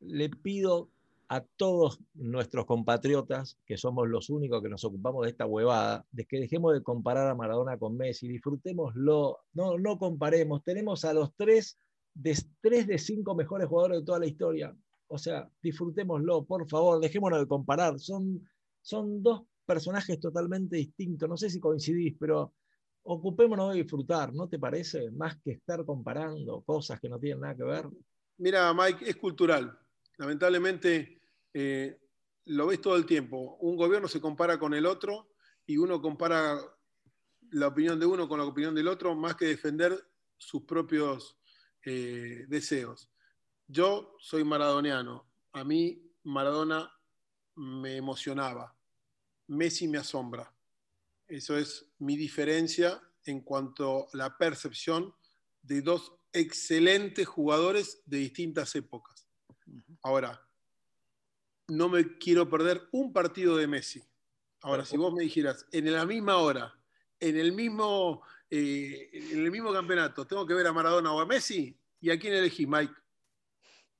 Le pido a todos nuestros compatriotas, que somos los únicos que nos ocupamos de esta huevada, de que dejemos de comparar a Maradona con Messi, disfrutémoslo, no, no comparemos. Tenemos a los tres de, tres de cinco mejores jugadores de toda la historia. O sea, disfrutémoslo, por favor, dejémonos de comparar. Son, son dos personajes totalmente distintos. No sé si coincidís, pero ocupémonos de disfrutar, ¿no te parece? Más que estar comparando cosas que no tienen nada que ver. Mira, Mike, es cultural. Lamentablemente eh, lo ves todo el tiempo. Un gobierno se compara con el otro y uno compara la opinión de uno con la opinión del otro más que defender sus propios eh, deseos. Yo soy maradoniano. A mí Maradona me emocionaba. Messi me asombra. Eso es mi diferencia en cuanto a la percepción de dos excelentes jugadores de distintas épocas. Ahora, no me quiero perder un partido de Messi. Ahora, si vos me dijeras, en la misma hora, en el mismo, eh, en el mismo campeonato, tengo que ver a Maradona o a Messi, ¿y a quién elegí, Mike?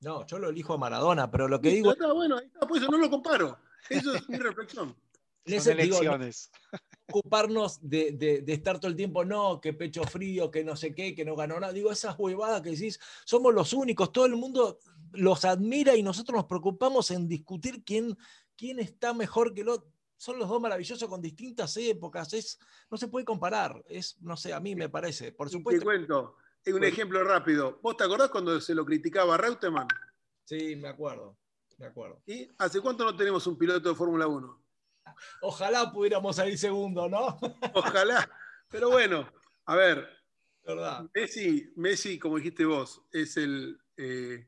No, yo lo elijo a Maradona, pero lo que digo, está, bueno, ahí está, por eso no lo comparo. Eso es mi reflexión. (laughs) les Son digo, no elecciones. ocuparnos de, de- de estar todo el tiempo, no, que pecho frío, que no sé qué, que no ganó nada. Digo, esas huevadas que decís, somos los únicos, todo el mundo los admira y nosotros nos preocupamos en discutir quién, quién está mejor que el otro. Son los dos maravillosos con distintas épocas, es, no se puede comparar, es, no sé, a mí me parece, por Y te supuesto. cuento, es un ejemplo rápido. ¿Vos te acordás cuando se lo criticaba a Reutemann? Sí, me acuerdo, me acuerdo. ¿Y hace cuánto no tenemos un piloto de Fórmula 1? Ojalá pudiéramos salir segundo, ¿no? (laughs) Ojalá. Pero bueno, a ver, ¿Verdad? Messi, Messi, como dijiste vos, es el, eh,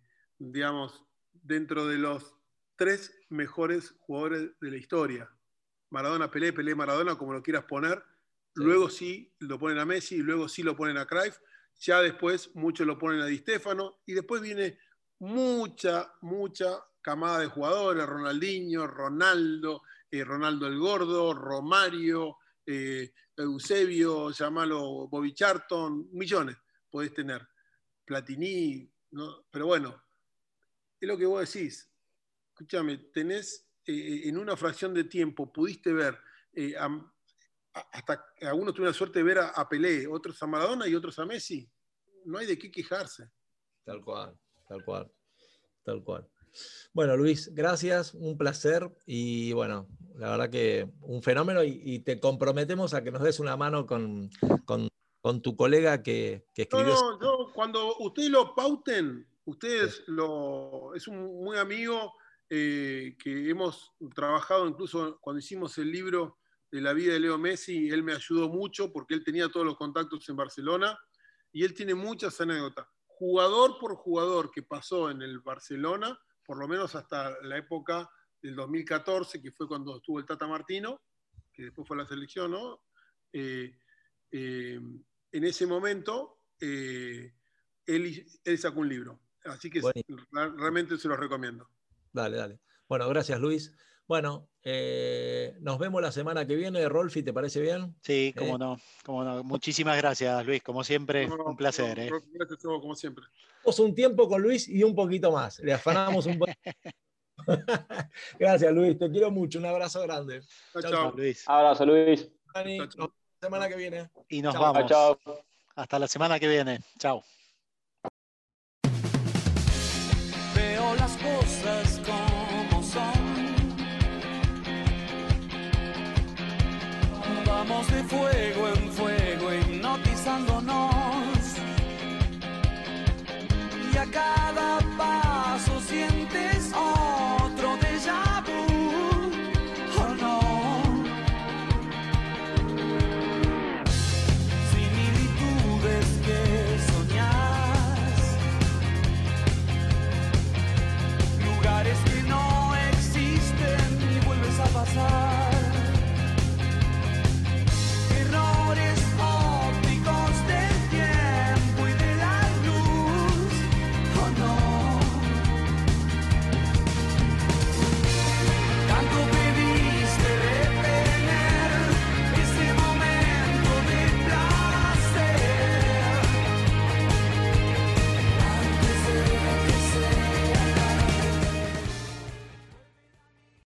digamos, dentro de los tres mejores jugadores de la historia. Maradona, Pelé, Pelé, Maradona, como lo quieras poner. Sí. Luego sí lo ponen a Messi, luego sí lo ponen a Cruyff. Ya después muchos lo ponen a Di Stéfano. Y después viene mucha, mucha camada de jugadores. Ronaldinho, Ronaldo, eh, Ronaldo el Gordo, Romario, eh, Eusebio, llamalo Bobby Charlton, millones podés tener. Platini, ¿no? pero bueno, es lo que vos decís. Escúchame, tenés eh, en una fracción de tiempo, pudiste ver, eh, a- hasta algunos tuvieron la suerte de ver a, a Pelé, otros a Maradona y otros a Messi. No hay de qué quejarse. Tal cual, tal cual, tal cual. Bueno, Luis, gracias, un placer y bueno, la verdad que un fenómeno y, y te comprometemos a que nos des una mano con, con- con tu colega que, que No, escribió. no, yo, cuando ustedes lo pauten, ustedes lo. Es un muy amigo eh, que hemos trabajado incluso cuando hicimos el libro de la vida de Leo Messi, él me ayudó mucho porque él tenía todos los contactos en Barcelona y él tiene muchas anécdotas. Jugador por jugador que pasó en el Barcelona, por lo menos hasta la época del 2014, que fue cuando estuvo el Tata Martino, que después fue la selección, ¿no? Eh, eh, en ese momento, eh, él, él sacó un libro. Así que realmente se los recomiendo. Dale, dale. Bueno, gracias, Luis. Bueno, eh, nos vemos la semana que viene. Rolfi, ¿te parece bien? Sí, Eh. cómo no, cómo no. Muchísimas gracias, Luis. Como siempre, No, un placer. no, ¿eh? Gracias a vos, como siempre. Un tiempo con Luis y un poquito más. Le afanamos un poco. (laughs) (laughs) gracias, Luis. Te quiero mucho. Un abrazo grande. Chao, Chau, chao. Chao, Luis. Abrazo, Luis. Dani, Chau, chau. semana que viene. Y nos Chao, vamos. Chao, chao. Hasta la semana que viene. Chao. Fuego,